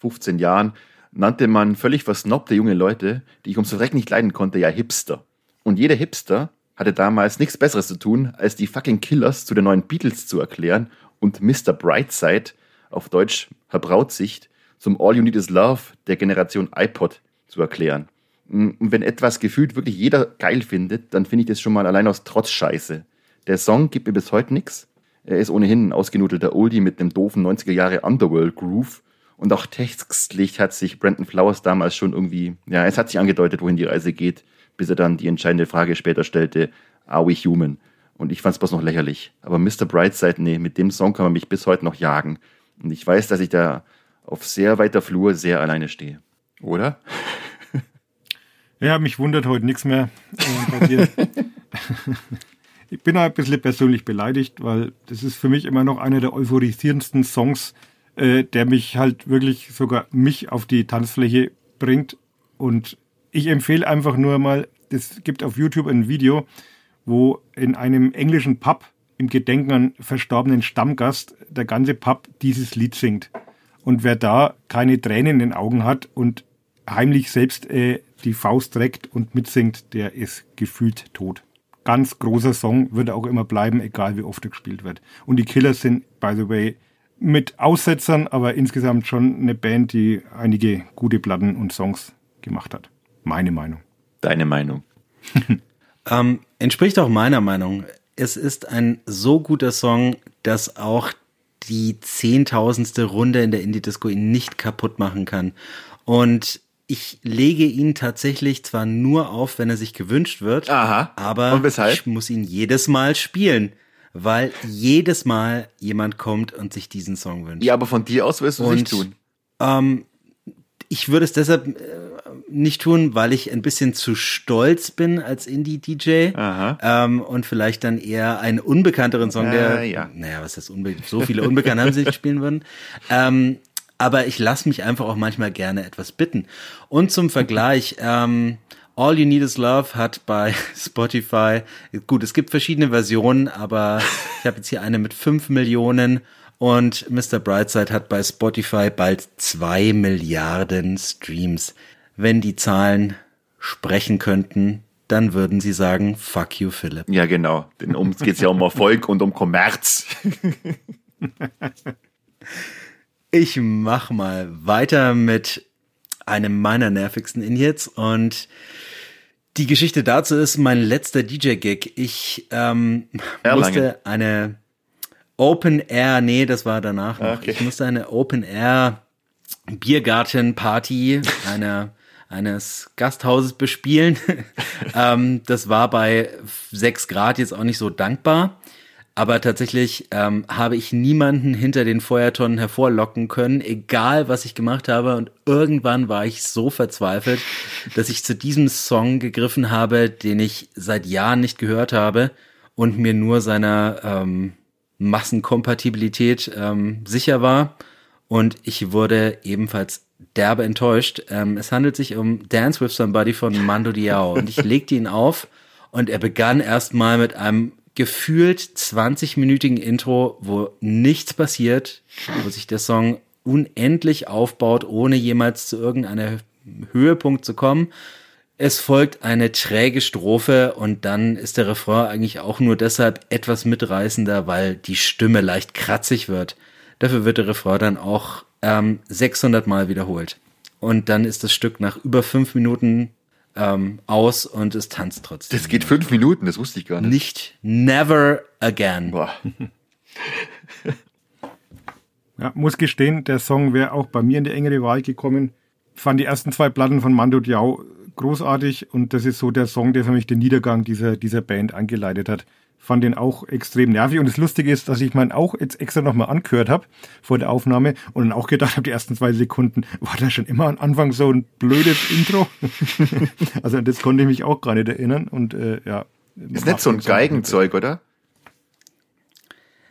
15 Jahren, nannte man völlig versnobte junge Leute, die ich ums Verrecken nicht leiden konnte, ja Hipster. Und jeder Hipster hatte damals nichts Besseres zu tun, als die fucking Killers zu den neuen Beatles zu erklären und Mr. Brightside, auf Deutsch Herr Brautsicht, zum All You Need Is Love der Generation iPod zu erklären. Und wenn etwas gefühlt wirklich jeder geil findet, dann finde ich das schon mal allein aus Trotz scheiße. Der Song gibt mir bis heute nix. Er ist ohnehin ein ausgenudelter Oldie mit einem doofen 90er Jahre Underworld Groove. Und auch textlich hat sich Brandon Flowers damals schon irgendwie, ja, es hat sich angedeutet, wohin die Reise geht, bis er dann die entscheidende Frage später stellte, are we human? Und ich fand's bloß noch lächerlich. Aber Mr. Brightside, nee, mit dem Song kann man mich bis heute noch jagen. Und ich weiß, dass ich da auf sehr weiter Flur sehr alleine stehe. Oder? Ja, mich wundert heute nichts mehr äh, bei dir. ich bin ein bisschen persönlich beleidigt, weil das ist für mich immer noch einer der euphorisierendsten Songs, äh, der mich halt wirklich sogar mich auf die Tanzfläche bringt. Und ich empfehle einfach nur mal, es gibt auf YouTube ein Video, wo in einem englischen Pub im Gedenken an verstorbenen Stammgast der ganze Pub dieses Lied singt. Und wer da keine Tränen in den Augen hat und heimlich selbst äh, die Faust reckt und mitsingt, der ist gefühlt tot. Ganz großer Song, wird auch immer bleiben, egal wie oft er gespielt wird. Und die Killers sind, by the way, mit Aussetzern, aber insgesamt schon eine Band, die einige gute Platten und Songs gemacht hat. Meine Meinung. Deine Meinung. Ähm, entspricht auch meiner Meinung. Es ist ein so guter Song, dass auch die zehntausendste Runde in der Indie-Disco ihn nicht kaputt machen kann. Und ich lege ihn tatsächlich zwar nur auf, wenn er sich gewünscht wird, Aha. aber ich muss ihn jedes Mal spielen, weil jedes Mal jemand kommt und sich diesen Song wünscht. Ja, aber von dir aus wirst du es nicht tun. Ähm, ich würde es deshalb äh, nicht tun, weil ich ein bisschen zu stolz bin als Indie-DJ ähm, und vielleicht dann eher einen unbekannteren Song, der, Äh, ja. naja, was ist unbe so viele Unbekannte haben sie nicht spielen würden. Ähm, aber ich lasse mich einfach auch manchmal gerne etwas bitten. Und zum Vergleich, ähm, All You Need Is Love hat bei Spotify, gut, es gibt verschiedene Versionen, aber ich habe jetzt hier eine mit 5 Millionen und Mr. Brightside hat bei Spotify bald 2 Milliarden Streams. Wenn die Zahlen sprechen könnten, dann würden sie sagen, fuck you, Philipp. Ja, genau. Denn um es geht ja um Erfolg und um Kommerz. Ich mach mal weiter mit einem meiner nervigsten In-Hits und die Geschichte dazu ist mein letzter DJ-Gig. Ich ähm, musste eine Open Air, nee, das war danach noch. Okay. Ich musste eine Open Air Biergarten-Party einer eines Gasthauses bespielen. ähm, das war bei sechs Grad jetzt auch nicht so dankbar. Aber tatsächlich ähm, habe ich niemanden hinter den Feuertonnen hervorlocken können, egal was ich gemacht habe. Und irgendwann war ich so verzweifelt, dass ich zu diesem Song gegriffen habe, den ich seit Jahren nicht gehört habe und mir nur seiner ähm, Massenkompatibilität ähm, sicher war. Und ich wurde ebenfalls derbe enttäuscht. Ähm, es handelt sich um Dance with Somebody von Mando Diao. Und ich legte ihn auf und er begann erstmal mit einem gefühlt 20-minütigen Intro, wo nichts passiert, wo sich der Song unendlich aufbaut, ohne jemals zu irgendeiner Höhepunkt zu kommen. Es folgt eine träge Strophe und dann ist der Refrain eigentlich auch nur deshalb etwas mitreißender, weil die Stimme leicht kratzig wird. Dafür wird der Refrain dann auch ähm, 600 Mal wiederholt. Und dann ist das Stück nach über fünf Minuten ähm, aus und es tanzt trotzdem. Das geht fünf Minuten, das wusste ich gar nicht. Nicht never again. Boah. Ja, muss gestehen, der Song wäre auch bei mir in die engere Wahl gekommen. Fand die ersten zwei Platten von Mando Diao großartig und das ist so der Song, der für mich den Niedergang dieser, dieser Band angeleitet hat. Fand den auch extrem nervig und das Lustige ist, dass ich meinen auch jetzt extra nochmal angehört habe vor der Aufnahme und dann auch gedacht habe, die ersten zwei Sekunden, war da schon immer am Anfang so ein blödes Intro? also an das konnte ich mich auch gar nicht erinnern und äh, ja. Ist nicht so ein Geigenzeug, oder?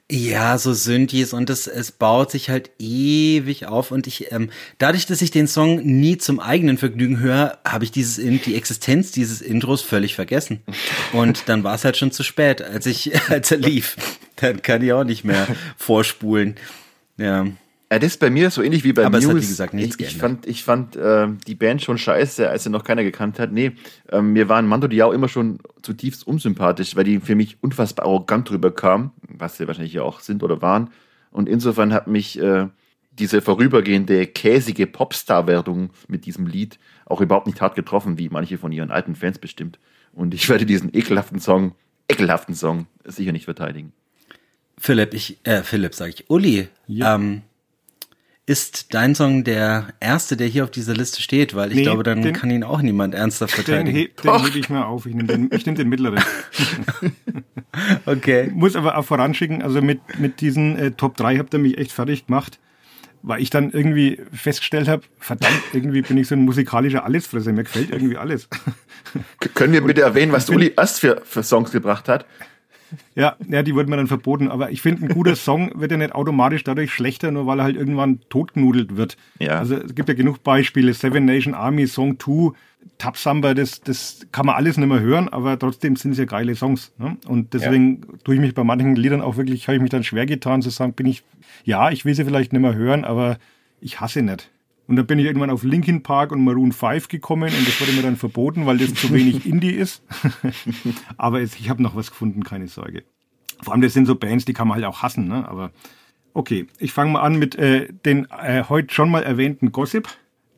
Ja, so Synthes und es, es baut sich halt ewig auf und ich, ähm, dadurch, dass ich den Song nie zum eigenen Vergnügen höre, habe ich dieses, die Existenz dieses Intros völlig vergessen. Und dann war es halt schon zu spät, als ich, als er lief. Dann kann ich auch nicht mehr vorspulen. Ja. Ja, das ist bei mir so ähnlich wie bei Aber es Muse. hat, wie gesagt, nichts ich, ich geändert. fand, ich fand äh, die Band schon scheiße, als sie noch keiner gekannt hat. Nee, ähm, mir waren Mando Diao immer schon zutiefst unsympathisch, weil die für mich unfassbar arrogant drüber kamen, was sie wahrscheinlich ja auch sind oder waren. Und insofern hat mich äh, diese vorübergehende käsige Popstar-Werdung mit diesem Lied auch überhaupt nicht hart getroffen, wie manche von ihren alten Fans bestimmt. Und ich werde diesen ekelhaften Song, ekelhaften Song, sicher nicht verteidigen. Philipp, ich, äh, Philipp sage ich, Uli, Ja. ähm, ist dein Song der erste, der hier auf dieser Liste steht? Weil ich Nee, glaube, dann den- kann ihn auch niemand ernsthaft Den, verteidigen. he den hebe ich mal auf. Ich nehme den, ich nehm den mittleren. Okay. muss aber auch voranschicken, also mit, mit diesen äh, Top 3 habt ihr mich echt fertig gemacht, weil ich dann irgendwie festgestellt habe, verdammt, irgendwie bin ich so ein musikalischer Allesfresser, mir gefällt irgendwie alles. Können wir bitte erwähnen, was Uli erst für, für Songs gebracht hat? Ja, ja, die wurden mir dann verboten, aber ich finde, ein guter Song wird ja nicht automatisch dadurch schlechter, nur weil er halt irgendwann totgenudelt wird. Ja. Also es gibt ja genug Beispiele, Seven Nation Army, Song 2, Tap Samba, das, das kann man alles nicht mehr hören, aber trotzdem sind es ja geile Songs. Ne? Und deswegen tue ich mich bei manchen Liedern auch wirklich, habe ich mich dann schwer getan zu sagen, bin ich, ja, ich will sie vielleicht nicht mehr hören, aber ich hasse nicht. Und dann bin ich irgendwann auf Linkin Park und Maroon 5 gekommen und das wurde mir dann verboten, weil das zu wenig Indie ist. aber es, ich habe noch was gefunden, keine Sorge. Vor allem, das sind so Bands, die kann man halt auch hassen, ne? Aber okay, ich fange mal an mit äh, den äh, heute schon mal erwähnten Gossip.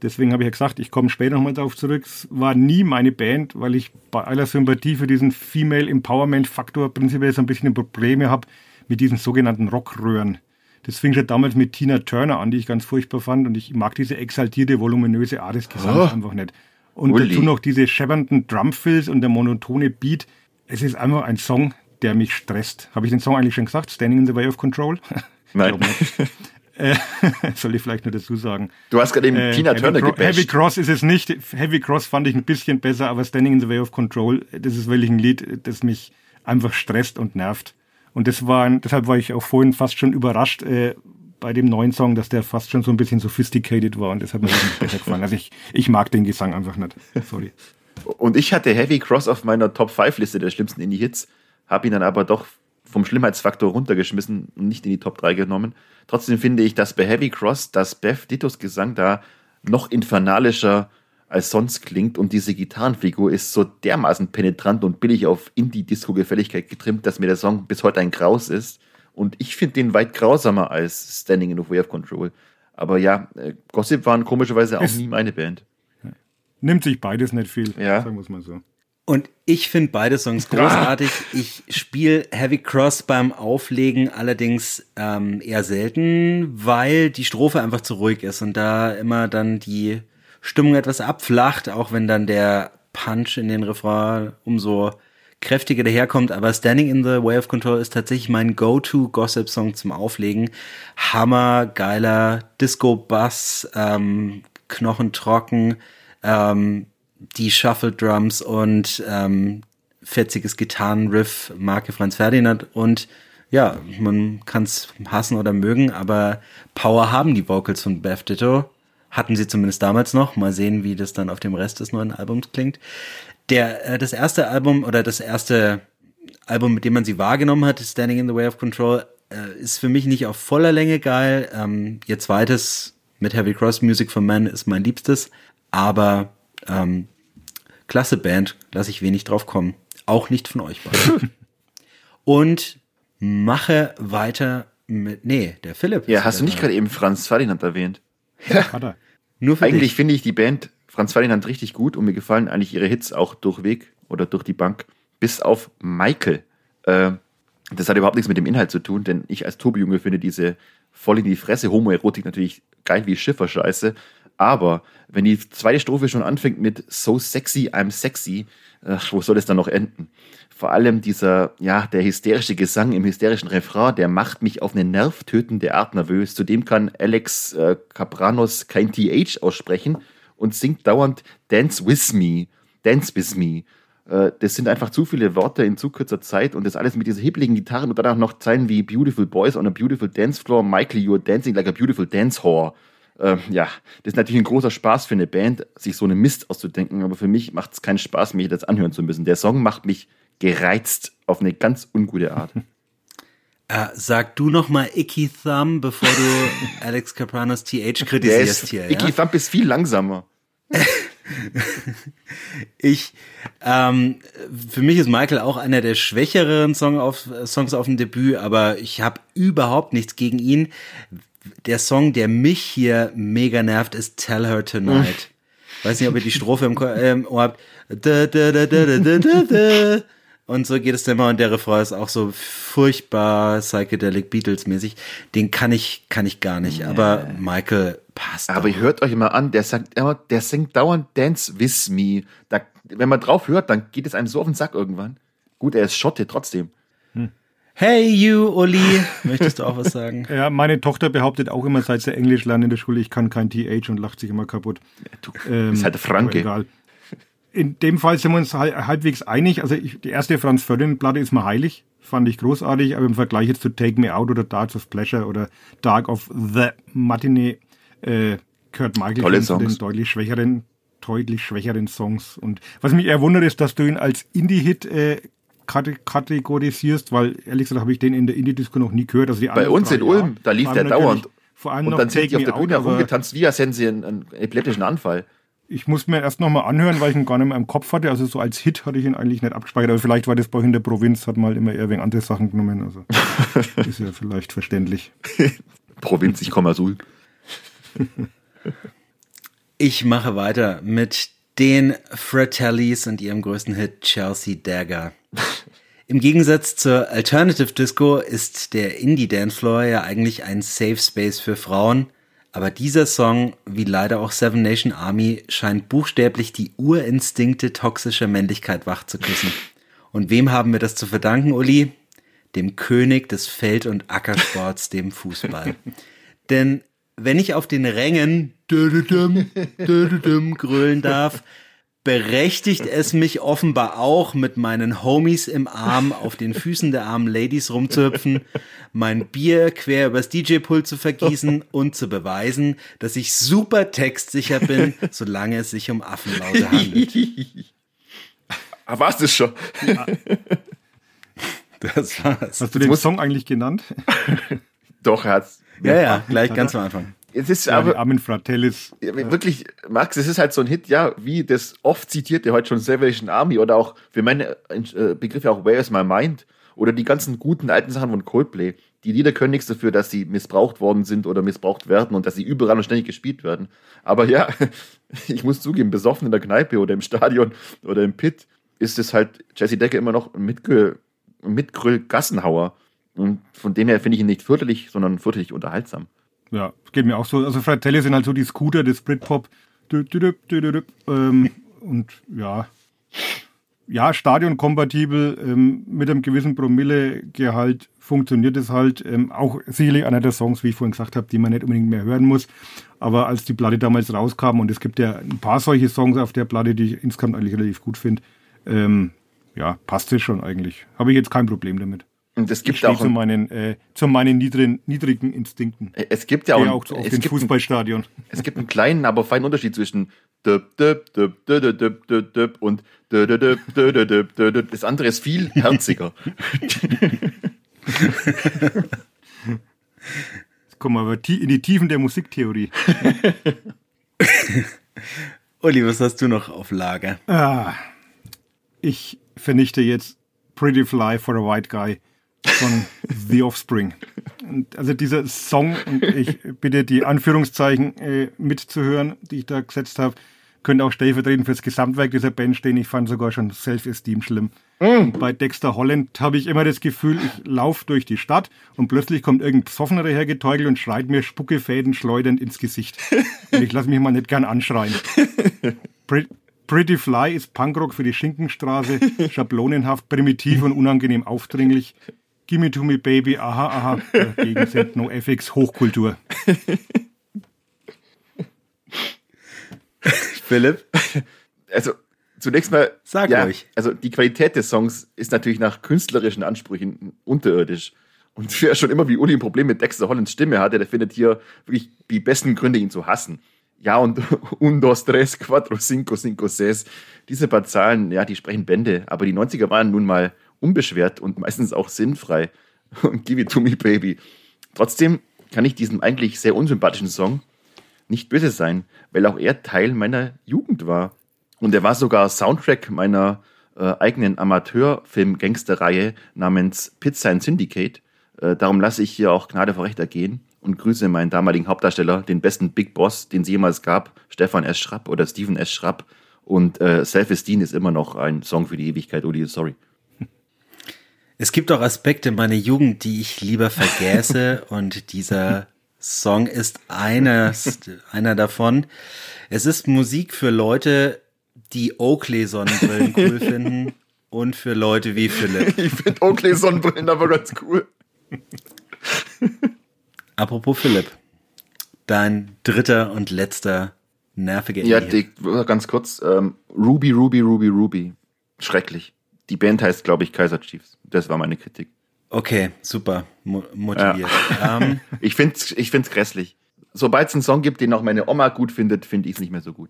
Deswegen habe ich ja gesagt, ich komme später nochmal darauf zurück. Es war nie meine Band, weil ich bei aller Sympathie für diesen Female Empowerment Faktor prinzipiell so ein bisschen Probleme habe mit diesen sogenannten Rockröhren. Das fing schon damals mit Tina Turner an, die ich ganz furchtbar fand. Und ich mag diese exaltierte, voluminöse Art des Gesangs Oh. einfach nicht. Und Uli. dazu noch diese scheppernden Drumfills und der monotone Beat. Es ist einfach ein Song, der mich stresst. Habe ich den Song eigentlich schon gesagt? Standing in the Way of Control? Nein. Äh, soll ich vielleicht nur dazu sagen. Du hast gerade eben Äh, Tina Turner gebasht. Heavy Cross ist es nicht. Heavy Cross fand ich ein bisschen besser, aber Standing in the Way of Control, das ist wirklich ein Lied, das mich einfach stresst und nervt. Und das war, deshalb war ich auch vorhin fast schon überrascht äh, bei dem neuen Song, dass der fast schon so ein bisschen sophisticated war und das hat mir besser gefallen. Also ich, ich mag den Gesang einfach nicht. Sorry. Und ich hatte Heavy Cross auf meiner Top 5 Liste der schlimmsten Indie-Hits, habe ihn dann aber doch vom Schlimmheitsfaktor runtergeschmissen und nicht in die Top 3 genommen. Trotzdem finde ich, dass bei Heavy Cross das Beth Dittos Gesang da noch infernalischer als sonst klingt und diese Gitarrenfigur ist so dermaßen penetrant und billig auf Indie-Disco-Gefälligkeit getrimmt, dass mir der Song bis heute ein Graus ist. Und ich finde den weit grausamer als Standing in the Way of Control. Aber ja, äh, Gossip waren komischerweise auch Es- nie meine Band. Nimmt sich beides nicht viel, Ja. sagen wir es mal so. Und ich finde beide Songs großartig. Ich spiele Heavy Cross beim Auflegen allerdings ähm, eher selten, weil die Strophe einfach zu ruhig ist und da immer dann die Stimmung etwas abflacht, auch wenn dann der Punch in den Refrain umso kräftiger daherkommt. Aber Standing in the Way of Control ist tatsächlich mein Go-To-Gossip-Song zum Auflegen. Hammer, geiler Disco-Bass, ähm, knochentrocken, ähm, die Shuffle Drums und ähm, fetziges Gitarrenriff Marke Franz Ferdinand und ja, man kann es hassen oder mögen, aber Power haben die Vocals von Beth Ditto. Hatten sie zumindest damals noch. Mal sehen, wie das dann auf dem Rest des neuen Albums klingt. Der, äh, das erste Album oder das erste Album, mit dem man sie wahrgenommen hat, Standing in the Way of Control, äh, ist für mich nicht auf voller Länge geil. Ähm, ihr zweites mit Heavy Cross Music for Men ist mein liebstes, aber ähm, klasse Band, lasse ich wenig drauf kommen. Auch nicht von euch beiden. Und mache weiter mit, nee, der Philipp. Ja, hast du nicht gerade eben Franz Ferdinand erwähnt? Hat er. Nur für Eigentlich finde ich die Band Franz Ferdinand richtig gut und mir gefallen eigentlich ihre Hits auch durchweg oder durch die Bank, bis auf Michael. Äh, das hat überhaupt nichts mit dem Inhalt zu tun, denn ich als Tobi-Junge finde diese voll in die Fresse Homoerotik natürlich geil wie Schifferscheiße. Aber wenn die zweite Strophe schon anfängt mit So sexy, I'm sexy, ach, wo soll es dann noch enden? Vor allem dieser, ja, der hysterische Gesang im hysterischen Refrain, der macht mich auf eine nervtötende Art nervös. Zudem kann Alex äh, Capranos kein TH aussprechen und singt dauernd Dance with me, Dance with me. Äh, das sind einfach zu viele Worte in zu kurzer Zeit und das alles mit dieser hibbeligen Gitarren und dann auch noch Zeilen wie Beautiful Boys on a Beautiful Dance Floor, Michael, you're dancing like a beautiful dance whore. Äh, ja, das ist natürlich ein großer Spaß für eine Band, sich so einen Mist auszudenken, aber für mich macht es keinen Spaß, mich das anhören zu müssen. Der Song macht mich gereizt auf eine ganz ungute Art. Äh, sag du noch mal Icky Thumb, bevor du Alex Capranos TH kritisierst ist, hier. Ja? Icky Thump ist viel langsamer. Ich, ähm, für mich ist Michael auch einer der schwächeren Song auf, Songs auf dem Debüt, aber ich habe überhaupt nichts gegen ihn. Der Song, der mich hier mega nervt, ist Tell Her Tonight. Weiß nicht, ob ihr die Strophe im äh, im Ohr habt. Da, da, da. Und so geht es dann immer und der Refrain ist auch so furchtbar psychedelic Beatles mäßig. Den kann ich, kann ich gar nicht. Aber Michael passt. Aber doch. hört euch mal an, der sagt immer, der singt dauernd Dance with me. Da, wenn man drauf hört, dann geht es einem so auf den Sack irgendwann. Gut, er ist Schotte trotzdem. Hey you, Uli. Möchtest du auch was sagen? Ja, meine Tochter behauptet auch immer, seit sie Englisch lernt in der Schule, ich kann kein TH und lacht sich immer kaputt. Du Ähm, bist halt der Franke. Egal. In dem Fall sind wir uns hal- halbwegs einig. Also ich, die erste Franz Ferdinand-Platte ist mir heilig, fand ich großartig, aber im Vergleich jetzt zu Take Me Out oder Darts of Pleasure oder Dark of the Matinee äh, Kurt Michael Tolle zu den Songs. deutlich schwächeren, deutlich schwächeren Songs. Und was mich eher wundert, ist, dass du ihn als Indie-Hit äh, kategorisierst, weil ehrlich gesagt habe ich den in der Indie-Disco noch nie gehört. Also die Bei uns drei, in Ulm, ja. da lief der dauernd. Vor allem Und dann sind die auf der Bühne herumgetanzt, wie als hätten sie einen, einen epileptischen Anfall. Ich muss mir erst nochmal anhören, weil ich ihn gar nicht mehr im Kopf hatte. Also so als Hit hatte ich ihn eigentlich nicht abgespeichert. Aber vielleicht war das bei euch in der Provinz, hat mal immer eher wegen andere Sachen genommen. Also ist ja vielleicht verständlich. Provinz, ich komme aus Ulm. Ich mache weiter mit den Fratellis und ihrem größten Hit Chelsea Dagger. Im Gegensatz zur Alternative Disco ist der Indie Dancefloor ja eigentlich ein Safe Space für Frauen, aber dieser Song, wie leider auch Seven Nation Army, scheint buchstäblich die Urinstinkte toxischer Männlichkeit wach zu küssen. Und wem haben wir das zu verdanken, Uli? Dem König des Feld- und Ackersports, dem Fußball. Denn wenn ich auf den Rängen grölen darf, berechtigt es mich offenbar auch, mit meinen Homies im Arm auf den Füßen der armen Ladies rumzuhüpfen, mein Bier quer übers DJ-Pult zu vergießen und zu beweisen, dass ich super textsicher bin, solange es sich um Affenlaute handelt. Ah, war's das schon? Das war's. Hast du den Song eigentlich genannt? Doch, er hat's. Ja, ja, gleich ganz am Anfang. Es ist Ja, aber armen Fratellis. wirklich, Max, es ist halt so ein Hit, ja, wie das oft zitierte heute schon Salvation Army oder auch für meine äh, Begriffe auch Where is My Mind oder die ganzen guten alten Sachen von Coldplay. Die Lieder können nichts dafür, dass sie missbraucht worden sind oder missbraucht werden und dass sie überall und ständig gespielt werden. Aber ja, ich muss zugeben, besoffen in der Kneipe oder im Stadion oder im Pit ist es halt Jesse Decker immer noch ein Mitgö- ein Mitgrüll-Gassenhauer. Und von dem her finde ich ihn nicht fürchterlich, sondern fürchterlich unterhaltsam. Ja, geht mir auch so. Also Fratellis sind halt so die Scooter des Britpop. Ähm, und ja, ja, stadionkompatibel, ähm, mit einem gewissen Promillegehalt funktioniert es halt. Ähm, auch sicherlich einer der Songs, wie ich vorhin gesagt habe, die man nicht unbedingt mehr hören muss. Aber als die Platte damals rauskam, und es gibt ja ein paar solche Songs auf der Platte, die ich insgesamt eigentlich relativ gut finde, ähm, ja, passt es schon eigentlich. Habe ich jetzt kein Problem damit. Und es Ich gibt stehe auch zu meinen, äh, zu meinen niedrigen, niedrigen Instinkten. es gibt ja auch, Gehe auch auf es den gibt ein- Fußballstadion. Es gibt einen kleinen, aber feinen Unterschied zwischen und das andere ist viel herziger. Jetzt kommen wir aber in die Tiefen der Musiktheorie. Uli, was hast du noch auf Lager? Ah, ich vernichte jetzt Pretty Fly for a White Guy von The Offspring. Und also dieser Song, und ich bitte die Anführungszeichen äh, mitzuhören, die ich da gesetzt habe, könnte auch stellvertretend für das Gesamtwerk dieser Band stehen. Ich fand sogar schon Self-Esteem schlimm. Und bei Dexter Holland habe ich immer das Gefühl, ich laufe durch die Stadt und plötzlich kommt irgendein Psoffener hergeteugelt und schreit mir Spuckefäden schleudernd ins Gesicht. Und ich lasse mich mal nicht gern anschreien. Pre- Pretty Fly ist Punkrock für die Schinkenstraße, schablonenhaft, primitiv und unangenehm aufdringlich. Gimme to me baby, aha, aha. Dagegen sind NoFX Hochkultur. Philipp? Also zunächst mal, Sag ja, ruhig. also die Qualität des Songs ist natürlich nach künstlerischen Ansprüchen unterirdisch. Und wer schon immer wie Uli ein Problem mit Dexter Hollands Stimme hatte, der findet hier wirklich die besten Gründe, ihn zu hassen. Ja, und un, dos, tres, cuatro, cinco, cinco, seis. Diese paar Zahlen, ja, die sprechen Bände. Aber die 90er waren nun mal unbeschwert und meistens auch sinnfrei. Und give it to me, baby. Trotzdem kann ich diesem eigentlich sehr unsympathischen Song nicht böse sein, weil auch er Teil meiner Jugend war. Und er war sogar Soundtrack meiner äh, eigenen Amateurfilm-Gangster-Reihe namens Pizza and Syndicate. Äh, darum lasse ich hier auch Gnade vor Recht ergehen und grüße meinen damaligen Hauptdarsteller, den besten Big Boss, den es jemals gab, Stefan S. Schrapp oder Steven S. Schrapp. Und äh, Self-Esteem ist immer noch ein Song für die Ewigkeit, Uli, sorry. Es gibt auch Aspekte meiner Jugend, die ich lieber vergesse und dieser Song ist eines, einer davon. Es ist Musik für Leute, die Oakley-Sonnenbrillen cool finden und für Leute wie Philipp. Ich finde Oakley Sonnenbrillen aber ganz cool. Apropos Philipp, dein dritter und letzter nerviger Ja, die, ganz kurz. Ähm, Ruby, Ruby, Ruby, Ruby. Schrecklich. Die Band heißt, glaube ich, Kaiser Chiefs. Das war meine Kritik. Okay, super, mo motiviert. Ähm, Ich finde es ich find's grässlich. Sobald es einen Song gibt, den auch meine Oma gut findet, finde ich es nicht mehr so gut.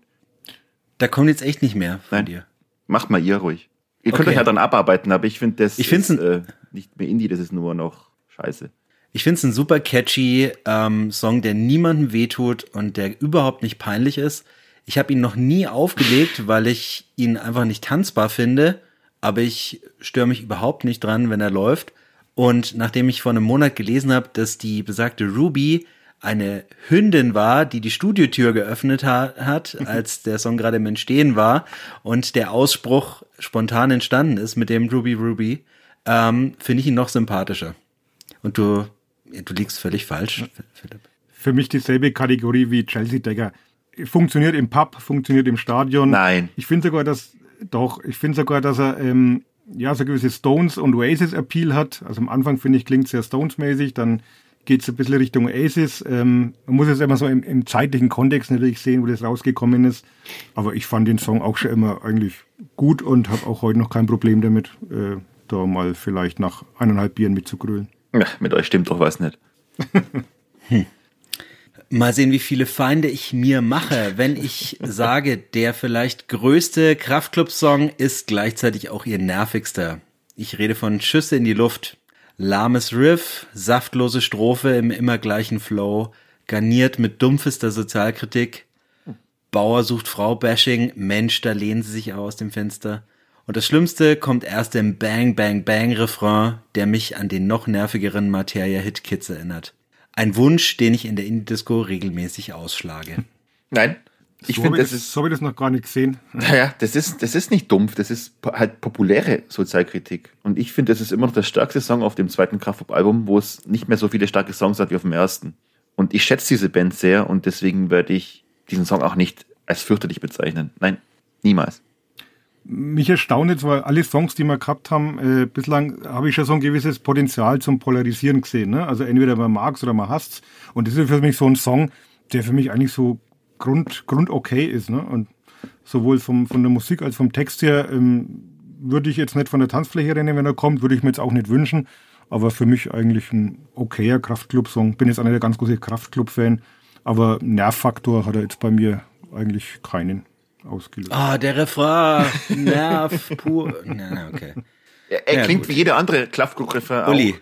da kommt jetzt echt nicht mehr von Nein. dir. Macht mal ihr ruhig. Ihr könnt Okay. euch ja dann abarbeiten, aber ich finde das Ich ist, äh, nicht mehr Indie, das ist nur noch Scheiße. Ich finde es ein super catchy ähm, Song, der niemandem wehtut und der überhaupt nicht peinlich ist. Ich habe ihn noch nie aufgelegt, weil ich ihn einfach nicht tanzbar finde, aber ich störe mich überhaupt nicht dran, wenn er läuft. Und nachdem ich vor einem Monat gelesen habe, dass die besagte Ruby eine Hündin war, die die Studiotür geöffnet ha hat, als der Song gerade im Entstehen war und der Ausspruch spontan entstanden ist mit dem Ruby Ruby, ähm, finde ich ihn noch sympathischer. Und du, du liegst völlig falsch, Philipp. Für mich dieselbe Kategorie wie Chelsea Decker. Funktioniert im Pub, funktioniert im Stadion. Nein. Ich finde sogar, dass, doch, ich finde sogar, dass er, ähm, ja, so gewisse Stones und Oasis Appeal hat. Also am Anfang finde ich, klingt sehr Stones-mäßig, dann geht es ein bisschen Richtung Oasis. Ähm, man muss es immer so im, im, zeitlichen Kontext natürlich sehen, wo das rausgekommen ist. Aber ich fand den Song auch schon immer eigentlich gut und habe auch heute noch kein Problem damit, äh, da mal vielleicht nach eineinhalb Bieren mitzugrölen. Ja, mit euch stimmt doch was nicht. hm. Mal sehen, wie viele Feinde ich mir mache, wenn ich sage, der vielleicht größte Kraftclub-Song ist gleichzeitig auch ihr nervigster. Ich rede von Schüsse in die Luft. Lahmes Riff, saftlose Strophe im immer gleichen Flow, garniert mit dumpfester Sozialkritik. Bauer sucht Frau-Bashing, Mensch, da lehnen sie sich aus dem Fenster. Und das Schlimmste kommt erst im Bang Bang Bang Refrain, der mich an den noch nervigeren Materia Hit Kids erinnert. Ein Wunsch, den ich in der Indie-Disco regelmäßig ausschlage. Nein. Ich so finde, das ist. So habe ich das noch gar nicht gesehen. Naja, das ist, das ist nicht dumpf, das ist halt populäre Sozialkritik. Und ich finde, das ist immer noch der stärkste Song auf dem zweiten Kraftpop-Album, wo es nicht mehr so viele starke Songs hat wie auf dem ersten. Und ich schätze diese Band sehr und deswegen werde ich diesen Song auch nicht als fürchterlich bezeichnen. Nein, niemals mich erstaunt jetzt, weil alle Songs, die wir gehabt haben, äh, bislang habe ich schon so ein gewisses Potenzial zum Polarisieren gesehen. Ne? Also entweder man mag es oder man hasst Und das ist für mich so ein Song, der für mich eigentlich so grund, grund okay ist. Ne? Und sowohl vom, von der Musik als vom Text her ähm, würde ich jetzt nicht von der Tanzfläche rennen, wenn er kommt, würde ich mir jetzt auch nicht wünschen. Aber für mich eigentlich ein okayer Kraftclub-Song. Bin jetzt nicht der ganz große Kraftclub-Fan, aber Nervfaktor hat er jetzt bei mir eigentlich keinen ausgelöst. Ah, der Refrain, Nerv pur. Nein, nein, okay. Er, er ja, klingt gut. wie jeder andere Klaffgrupp-Refrain Uli.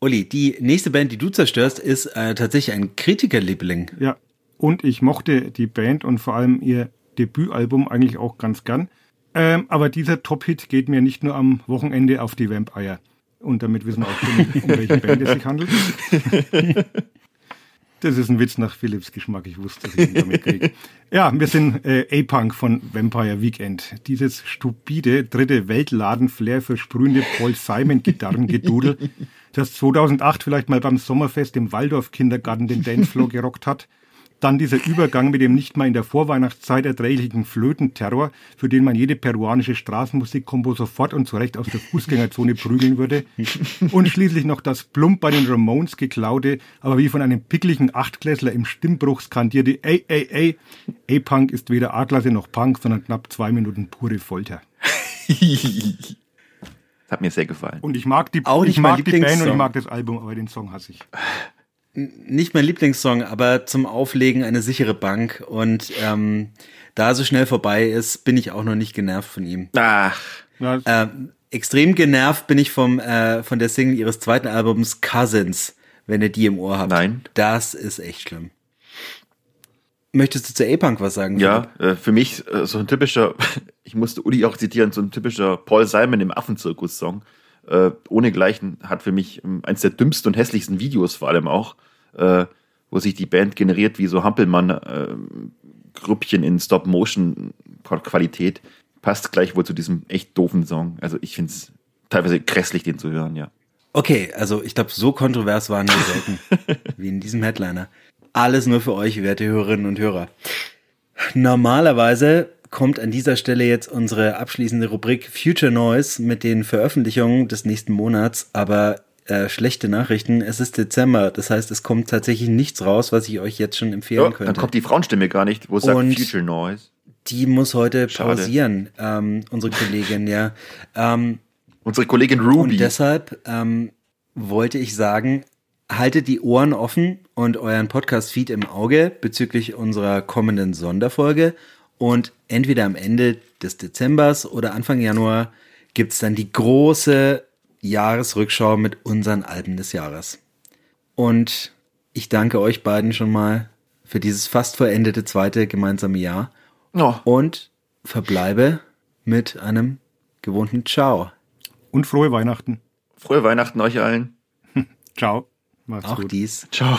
Uli, die nächste Band, die du zerstörst, ist äh, tatsächlich ein Kritikerliebling. Ja, und ich mochte die Band und vor allem ihr Debütalbum eigentlich auch ganz gern. Ähm, aber dieser Top-Hit geht mir nicht nur am Wochenende auf die Vampire. Und damit wissen wir auch schon, um welche Band es sich handelt. Das ist ein Witz nach Philips Geschmack. Ich wusste, dass ich ihn damit kriege. Ja, wir sind äh, A-Punk von Vampire Weekend. Dieses stupide dritte Weltladen-Flair versprühende Paul Simon-Gitarrengedudel, das 2008 vielleicht mal beim Sommerfest im Waldorf-Kindergarten den Dancefloor gerockt hat, dann dieser Übergang mit dem nicht mal in der Vorweihnachtszeit erträglichen Flötenterror, für den man jede peruanische Straßenmusikkombo sofort und zurecht aus der Fußgängerzone prügeln würde. Und schließlich noch das plump bei den Ramones geklaute, aber wie von einem pickligen Achtklässler im Stimmbruch skandierte Ey, ey, ey. A-Punk ist weder A-Klasse noch Punk, sondern knapp zwei Minuten pure Folter. hat mir sehr gefallen. Und ich mag die, Auch ich mag die Band und ich mag das Album, aber den Song hasse ich nicht mein Lieblingssong, aber zum Auflegen eine sichere Bank. Und ähm, da so schnell vorbei ist, bin ich auch noch nicht genervt von ihm. Ach. Ähm, extrem genervt bin ich vom, äh, von der Single ihres zweiten Albums Cousins, wenn ihr die im Ohr habt. Nein. Das ist echt schlimm. Möchtest du zu A-Punk was sagen? Ja, äh, für mich äh, so ein typischer, ich musste Uli auch zitieren, so ein typischer Paul Simon im Affenzirkus-Song äh, ohnegleichen hat für mich ähm, eins der dümmsten und hässlichsten Videos vor allem auch, äh, wo sich die Band generiert wie so Hampelmann äh, in Stop-Motion-Qualität. Passt gleich wohl zu diesem echt doofen Song. Also ich finde es teilweise grässlich, den zu hören, ja. Okay, also ich glaube, so kontrovers waren wir selten wie in diesem Headliner. Alles nur für euch, werte Hörerinnen und Hörer. Normalerweise kommt an dieser Stelle jetzt unsere abschließende Rubrik Future Noise mit den Veröffentlichungen des nächsten Monats, aber äh, schlechte Nachrichten. Es ist Dezember, das heißt, es kommt tatsächlich nichts raus, was ich euch jetzt schon empfehlen ja, könnte. Dann kommt die Frauenstimme gar nicht, wo es sagt Future Noise. Die muss heute Schade. pausieren, ähm, unsere Kollegin, ja. Ähm, unsere Kollegin Ruby. Und deshalb ähm, wollte ich sagen, haltet die Ohren offen und euren Podcast-Feed im Auge bezüglich unserer kommenden Sonderfolge und entweder am Ende des Dezembers oder Anfang Januar gibt es dann die große Jahresrückschau mit unseren Alben des Jahres. Und ich danke euch beiden schon mal für dieses fast vollendete zweite gemeinsame Jahr. Oh. Und verbleibe mit einem gewohnten Ciao. Und frohe Weihnachten. Frohe Weihnachten euch allen. Ciao. Macht's Auch gut. dies. Ciao.